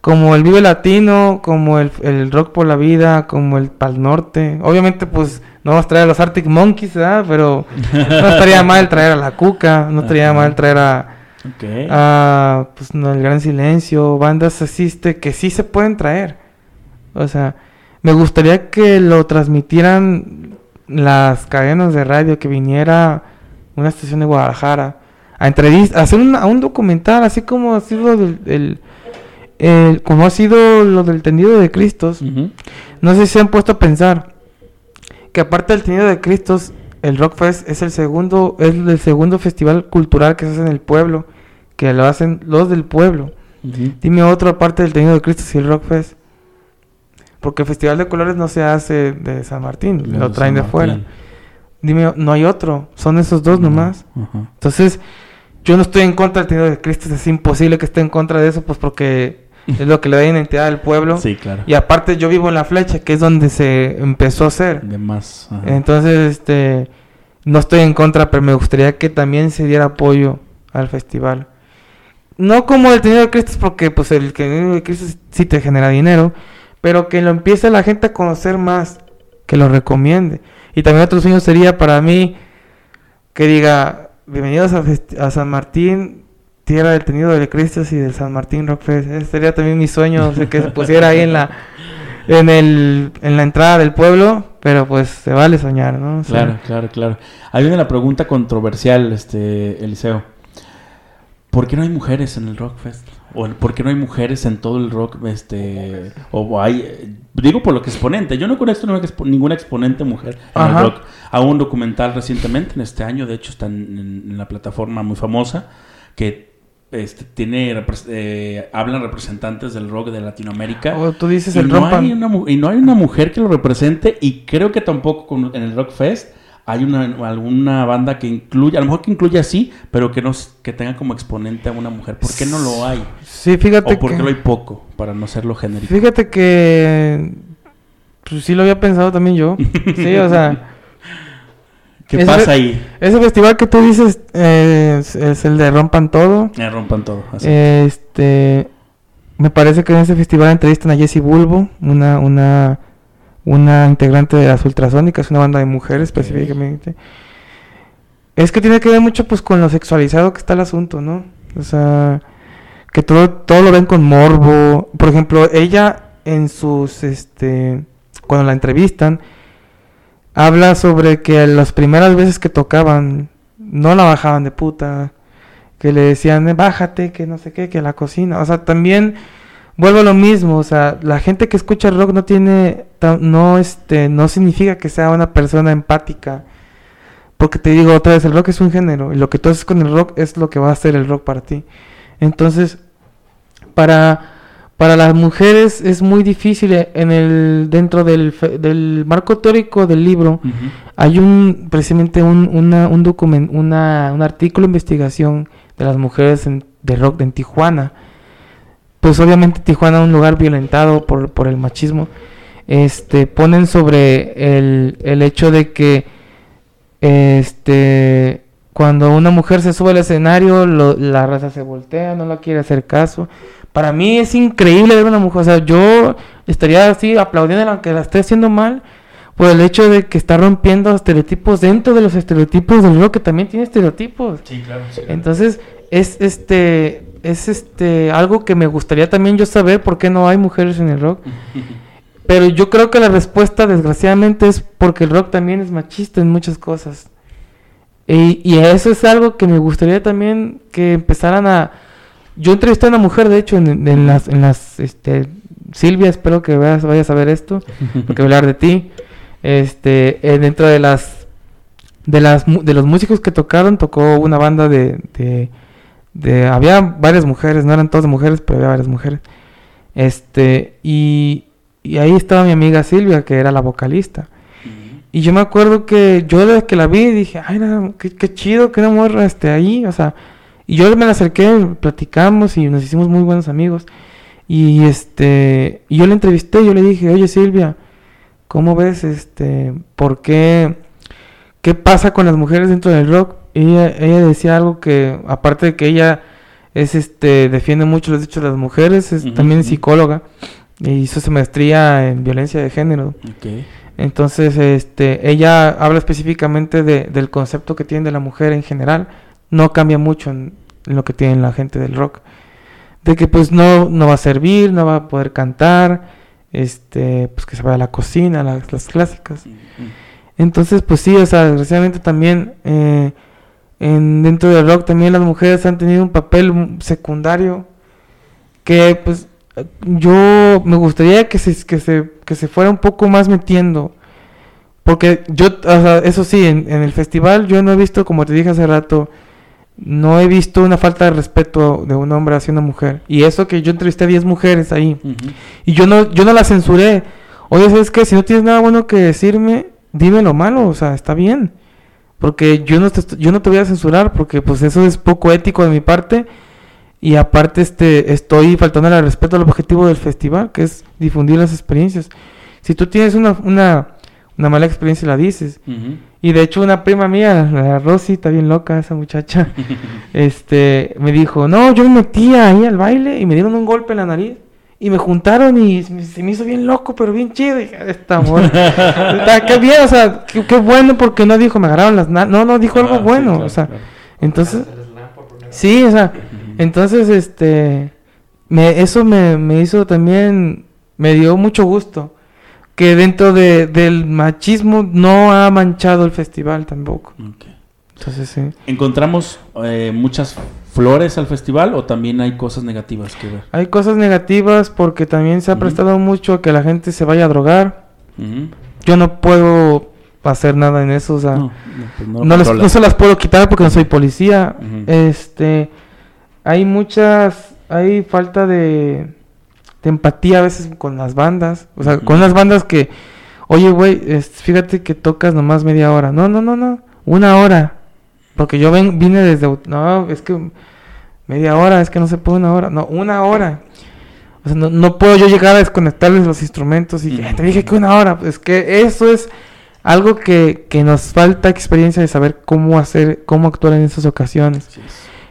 Como el Vive Latino, como el, el Rock por la Vida, como el Pal Norte. Obviamente, pues no vamos a traer a los Arctic Monkeys, ¿verdad? Pero no estaría mal traer a la Cuca, no estaría Ajá. mal traer a, Ok. a, pues, no, el Gran Silencio, bandas así este, que sí se pueden traer. O sea, me gustaría que lo transmitieran las cadenas de radio, que viniera una estación de Guadalajara a entrevista, a hacer un, a un documental, así como ha sido el, el- el- como ha sido lo del tendido de Cristos. No sé si se han puesto a pensar que aparte del tendido de Cristos, el Rockfest es el segundo, es el segundo festival cultural que se hace en el pueblo, que lo hacen los del pueblo. Dime otro aparte del tenido de Cristos y el Rockfest. Porque el Festival de Colores no se hace de San Martín, lo traen de San fuera. Martín. Dime, no hay otro, son esos dos nomás. Entonces, yo no estoy en contra del tenido de Cristos, es imposible que esté en contra de eso, pues porque es lo que le da identidad al pueblo. Sí, claro. Y aparte yo vivo en La Flecha, que es donde se empezó a hacer. De más. ajá. Entonces, este, no estoy en contra, pero me gustaría que también se diera apoyo al festival. No como el tenido de Cristo, porque pues el tenido de Cristo sí te genera dinero, pero que lo empiece la gente a conocer más, que lo recomiende. Y también otro sueño sería para mí que diga, bienvenidos a San Martín, tierra del tenido de Cristo y del San Martín Rockfest. Ese sería también mi sueño, o sea, que se pusiera ahí en la en el en la entrada del pueblo, pero pues se vale soñar, ¿no? O sea, Claro, claro, claro. Ahí viene la pregunta controversial, este, Eliseo. ¿Por qué no hay mujeres en el Rockfest? ¿O el- por qué no hay mujeres en todo el rock? Este, o hay, digo por lo que exponente. Yo no conozco ninguna, expo- ninguna exponente mujer en Ajá. el rock. Hago un documental recientemente, en este año, de hecho está en, en la plataforma muy famosa, que este, tiene, eh, hablan representantes del rock de Latinoamérica. O tú dices Y el no, rompan. hay una, y no hay una mujer que lo represente y creo que tampoco con- en el Rock Fest hay una alguna banda que incluya, a lo mejor que incluya así, pero que no que tenga como exponente a una mujer. ¿Por qué no lo hay? Sí, fíjate ¿O por qué lo hay poco? Para no serlo genérico. fíjate que pues sí lo había pensado también yo. Sí, o sea, ¿Qué ese- pasa ahí? ese festival que tú dices eh, es, es el de Rompan Todo. Me rompan todo. así. Este me parece que en ese festival entrevistan a Jessie Bulbo, una una una integrante de las Ultrasónicas, una banda de mujeres específicamente. Es que tiene que ver mucho pues con lo sexualizado que está el asunto, ¿no? O sea, que todo todo lo ven con morbo. Por ejemplo, ella en sus este cuando la entrevistan habla sobre que las primeras veces que tocaban no la bajaban de puta, que le decían, "Eh, bájate, que no sé qué, que la cocina. O sea, también vuelvo a lo mismo, o sea, la gente que escucha rock no tiene, no, este, no significa que sea una persona empática. Porque te digo otra vez, el rock es un género y lo que tú haces con el rock es lo que va a hacer el rock para ti. Entonces, para, para las mujeres es muy difícil eh, en el, dentro del, del marco teórico del libro, hay un precisamente un, una, un document, una, un artículo de investigación de las mujeres en- de rock en Tijuana. Pues obviamente Tijuana es un lugar violentado por, por el machismo. Este ponen sobre el, el hecho de que este cuando una mujer se sube al escenario, lo- la raza se voltea, no la quiere hacer caso. Para mí es increíble ver una mujer, o sea, yo estaría así aplaudiendo aunque la esté haciendo mal, por el hecho de que está rompiendo estereotipos dentro de los estereotipos del rock que también tiene estereotipos. Sí, claro. sí, claro. Entonces, es este es este algo que me gustaría también yo saber por qué no hay mujeres en el rock. Pero yo creo que la respuesta desgraciadamente es porque el rock también es machista en muchas cosas. Y, y eso es algo que me gustaría también que empezaran a... Yo entrevisté a una mujer, de hecho, en, en las... En las este, Silvia, espero que vayas, vayas a ver esto, porque voy a hablar de ti. Este, dentro de las... De, las, de los músicos que tocaron, tocó una banda de, de, de... Había varias mujeres, no eran todas mujeres, pero había varias mujeres. Este, y, y ahí estaba mi amiga Silvia, que era la vocalista. Y yo me acuerdo que yo desde que la vi dije, ay, no, qué, qué chido que una morra esté ahí, o sea, y yo me la acerqué, platicamos y nos hicimos muy buenos amigos. Y este, y yo la entrevisté, yo le dije, oye Silvia, ¿cómo ves este, por qué, qué pasa con las mujeres dentro del rock? Y ella, ella decía algo que, aparte de que ella es este, defiende mucho los derechos de las mujeres, es también es psicóloga, y hizo su maestría en violencia de género. Entonces, este, ella habla específicamente de- del concepto que tiene de la mujer en general. No cambia mucho en, en lo que tiene la gente del rock. De que pues no, no va a servir, no va a poder cantar, este, pues que se vaya a la cocina, las, las clásicas. Entonces, pues sí, o sea, desgraciadamente también eh, en, dentro del rock también las mujeres han tenido un papel secundario que pues yo me gustaría que se, que se, que se fuera un poco más metiendo. Porque yo, o sea, eso sí, en, en el festival yo no he visto, como te dije hace rato, no he visto una falta de respeto de un hombre hacia una mujer. Y eso que yo entrevisté a 10 mujeres ahí. Y yo no, yo no la censuré. Oye, ¿sabes qué? Si no tienes nada bueno que decirme, dime lo malo, o sea, está bien. Porque yo no te, yo no te voy a censurar, porque pues eso es poco ético de mi parte. Y aparte este, estoy faltando al respeto al objetivo del festival, que es difundir las experiencias. Si tú tienes una, una, una mala experiencia, la dices. Ujú. Y de hecho una prima mía, la Rosy, está bien loca esa muchacha, este, me dijo, no, yo me metí ahí al baile y me dieron un golpe en la nariz. Y me juntaron y se me- hizo bien loco, pero bien chido. Y dije, esta amor. qué bien, o sea, qué, qué bueno porque no dijo, me agarraron las na-". No, no, dijo algo Ah, sí, bueno. claro, o sea, claro. entonces, sí, o sea, entonces, este, me, eso me, me hizo también, me dio mucho gusto. Que dentro de, del machismo no ha manchado el festival tampoco. Ok. Entonces, sí. ¿Encontramos eh, muchas flores al festival o también hay cosas negativas que ver? Hay cosas negativas porque también se ha Ujú. prestado mucho a que la gente se vaya a drogar. Ujú. Yo no puedo hacer nada en eso, o sea, No, no, no, pues no lo les- no se las puedo quitar porque no soy policía. Ujú. Este, hay muchas, hay falta de, de empatía a veces con las bandas, o sea, con las bandas que, oye, güey, fíjate que tocas nomás media hora. No, no, no, no, una hora. Porque yo ven, vine desde, no, es que media hora, es que no se puede una hora, no, una hora. O sea, no, no puedo yo llegar a desconectarles los instrumentos y Ujú. "Eh, te dije que una hora. Es que eso es algo que, que nos falta experiencia de saber cómo hacer, cómo actuar en esas ocasiones.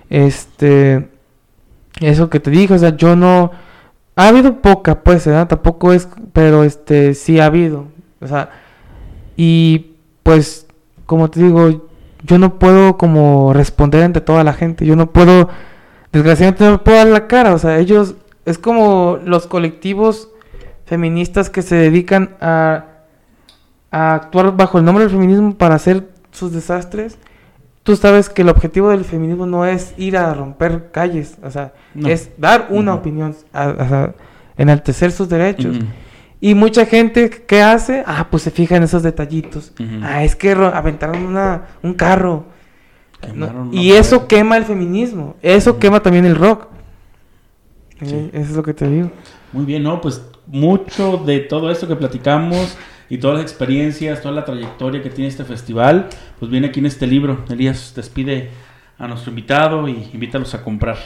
Este, eso que te dije, o sea, yo no, ha habido poca, pues, ¿verdad? Tampoco es, pero este, sí ha habido, o sea, y pues, como te digo, yo no puedo como responder ante toda la gente, yo no puedo, desgraciadamente no puedo dar la cara, o sea, ellos, es como los colectivos feministas que se dedican a, a actuar bajo el nombre del feminismo para hacer sus desastres. Tú sabes que el objetivo del feminismo no es ir a romper calles, o sea, No. es dar una opinión. a- o sea, enaltecer sus derechos. Y mucha gente, ¿qué hace? Ah, pues se fija en esos detallitos. Ah, es que ro- aventaron una, un carro. Y eso quema el feminismo. Eso quema también el rock. Sí. Eh, Eso es lo que te digo. Muy bien, ¿no? Pues mucho de todo esto que platicamos y todas las experiencias, toda la trayectoria que tiene este festival, pues viene aquí en este libro. Elías, despide a nuestro invitado y invítalos a comprar.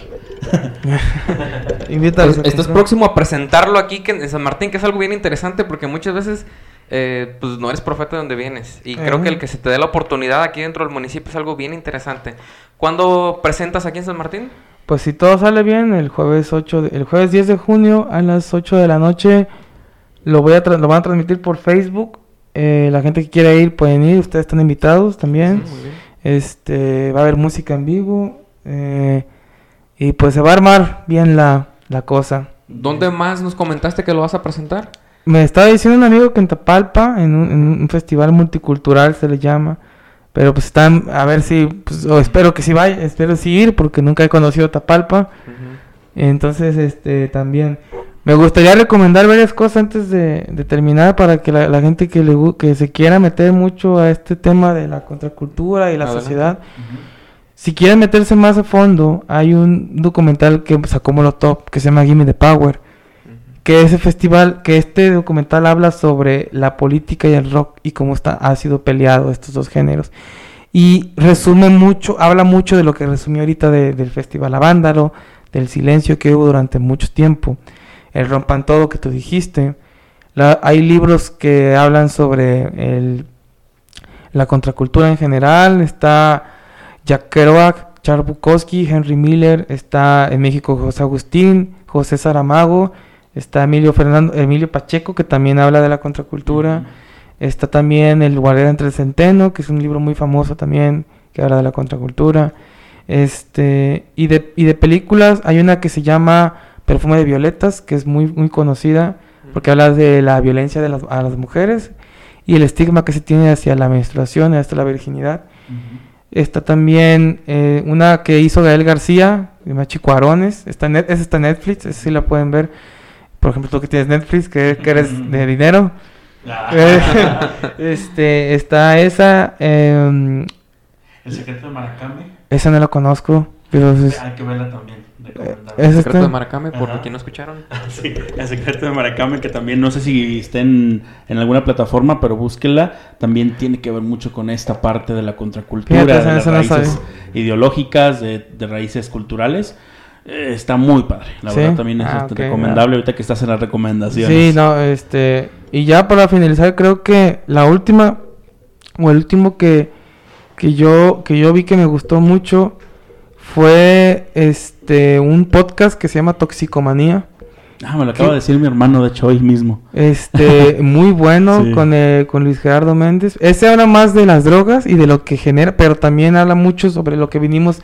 Invítalos Pues, a estás comprar. próximo a presentarlo aquí que en San Martín, que es algo bien interesante porque muchas veces eh, pues no eres profeta de donde vienes. Y creo Ajá. que el que se te dé la oportunidad aquí dentro del municipio es algo bien interesante. ¿Cuándo presentas aquí en San Martín? Pues si todo sale bien, el jueves 8 de- el jueves 10 de junio a las 8 de la noche lo voy a lo van a transmitir por Facebook. Eh, la gente que quiera ir pueden ir, ustedes están invitados también. Sí, muy bien. Este, va a haber música en vivo eh, y pues se va a armar bien la, la cosa. ¿Dónde más nos comentaste que lo vas a presentar? Me estaba diciendo un amigo que en Tapalpa, en un, en un festival multicultural se le llama, pero pues están, a ver si, pues, o espero que sí vaya, espero sí ir porque nunca he conocido Tapalpa. Entonces, este, también me gustaría recomendar varias cosas antes de, de terminar para que la, la gente que, le, que se quiera meter mucho a este tema de la contracultura y la Adelante. sociedad. Si quieren meterse más a fondo, hay un documental que sacó Molotov que se llama Gimme the Power. Que ese festival, que este documental habla sobre la política y el rock y cómo está, ha sido peleado estos dos géneros. Y resume mucho, habla mucho de lo que resumió ahorita de- del festival Avándaro, del silencio que hubo durante mucho tiempo, el rompan todo que tú dijiste. La- hay libros que hablan sobre el, la contracultura en general, está Jack Kerouac, Charles Bukowski, Henry Miller, está en México José Agustín, José Saramago, está Emilio Fernando, Emilio Pacheco, que también habla de la contracultura. Está también El Guardián entre el Centeno, que es un libro muy famoso también, que habla de la contracultura. Este, y de, y de películas, hay una que se llama Perfume de Violetas, que es muy, muy conocida, porque habla de la violencia de las, a las mujeres y el estigma que se tiene hacia la menstruación y hasta la virginidad. Está también eh, una que hizo Gael García, que se llama Chicuarones. Está en esa está en Netflix, esa sí la pueden ver. Por ejemplo, tú que tienes Netflix, que, que eres de dinero. Eh, este, está esa. em, El secreto de Maracame. esa no la conozco. Pero es- Hay que verla también. Recomendable. esa Secreto está- de Maracame, por Ajá. quien no escucharon. Sí, el secreto de Maracame, que también no sé si esté en, en alguna plataforma, pero búsquenla. También tiene que ver mucho con esta parte de la contracultura, Fíjate, de las no raíces ideológicas, de, de raíces culturales. Eh, está muy padre. La ¿Sí? verdad también es Ah, este, ok, recomendable ahorita que estás en las recomendaciones. Sí, no, este. Y ya para finalizar, creo que la última. O el último que, que yo que yo vi que me gustó mucho fue este un podcast que se llama Toxicomanía. Ah, me lo acaba de decir mi hermano, de hecho, hoy mismo. Este, muy bueno Sí. con, eh, con Luis Gerardo Méndez. Ese habla más de las drogas y de lo que genera, pero también habla mucho sobre lo que vinimos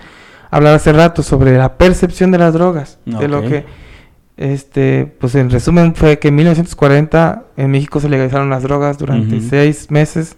a hablar hace rato, sobre la percepción de las drogas. De lo que, este, pues en resumen fue que en 1940 en México se legalizaron las drogas durante seis meses.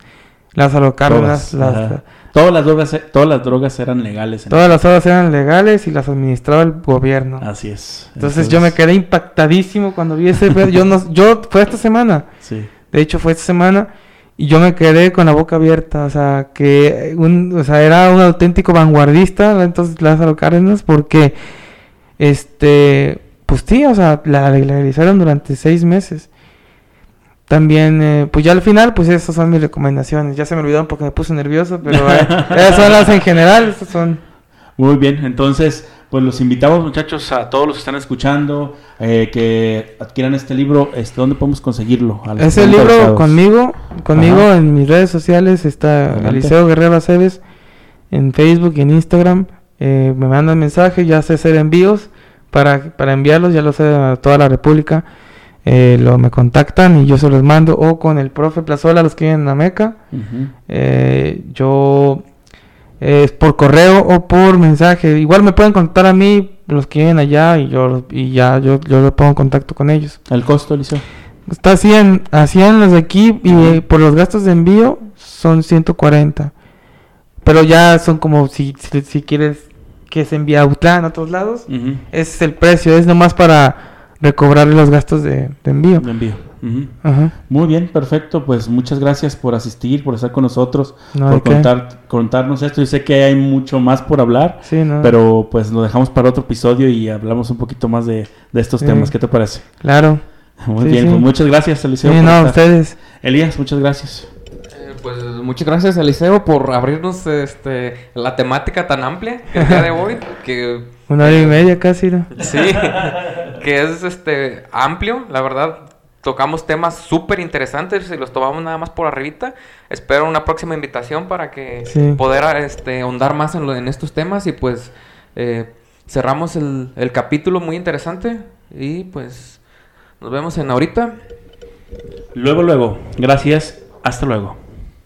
Lázaro Cárdenas, las-. Todas las drogas, todas las drogas eran legales. en- todas las drogas eran legales y las administraba el gobierno. Así es. Entonces, yo me quedé impactadísimo cuando vi ese pedo. Yo no, yo fue esta semana. Sí. De hecho, fue esta semana y yo me quedé con la boca abierta. O sea, que un, o sea, era un auténtico vanguardista, entonces Lázaro Cárdenas, porque, este, pues sí, o sea, la legalizaron durante seis meses. También, eh, pues ya al final, pues esas son mis recomendaciones. Ya se me olvidaron porque me puse nervioso, pero eh, esas son las en general, esas son... Muy bien, entonces, pues los invitamos muchachos a todos los que están escuchando eh, que adquieran este libro. Este, ¿Dónde podemos conseguirlo? Ese están libro conmigo, conmigo Ajá. en mis redes sociales está Adelante. Eliseo Guerrero Aceves en Facebook y en Instagram. Eh, me mandan mensajes, ya sé hacer envíos para, para enviarlos, ya lo sé a toda la República. Eh, lo, me contactan y yo se los mando o con el profe Plazola, los que viven en la Meca. Ujú. Eh, yo eh, es por correo o por mensaje. Igual me pueden contactar a mí los que viven allá y yo y ya yo, yo le pongo en contacto con ellos. ¿El costo, Eliseo? Está así en, así en los de aquí y eh, por los gastos de envío son 140. Pero ya son como si, si, si quieres que se envíe a Utlán a otros lados. Ese es el precio, es nomás para recobrarle los gastos de, de envío. De envío. Ajá. Muy bien, perfecto. Pues muchas gracias por asistir, por estar con nosotros, No, por contar, contarnos esto. Yo sé que hay mucho más por hablar, Sí, no. pero pues lo dejamos para otro episodio y hablamos un poquito más de, de estos Sí. temas. ¿Qué te parece? Claro. Muy Sí, bien, sí. pues muchas gracias, Eliseo. Sí, no, estar. ustedes. Elías, muchas gracias. Eh, Pues muchas gracias Eliseo por abrirnos este, la temática tan amplia el día de hoy, que Una hora y media casi, ¿no? sí, que es este amplio, la verdad. Tocamos temas súper interesantes y los tomamos nada más por arribita. Espero una próxima invitación para que Sí. poder este, ahondar más en, lo- en estos temas y pues eh, cerramos el, el capítulo muy interesante y pues nos vemos en ahorita. Luego, luego. Gracias. Hasta luego.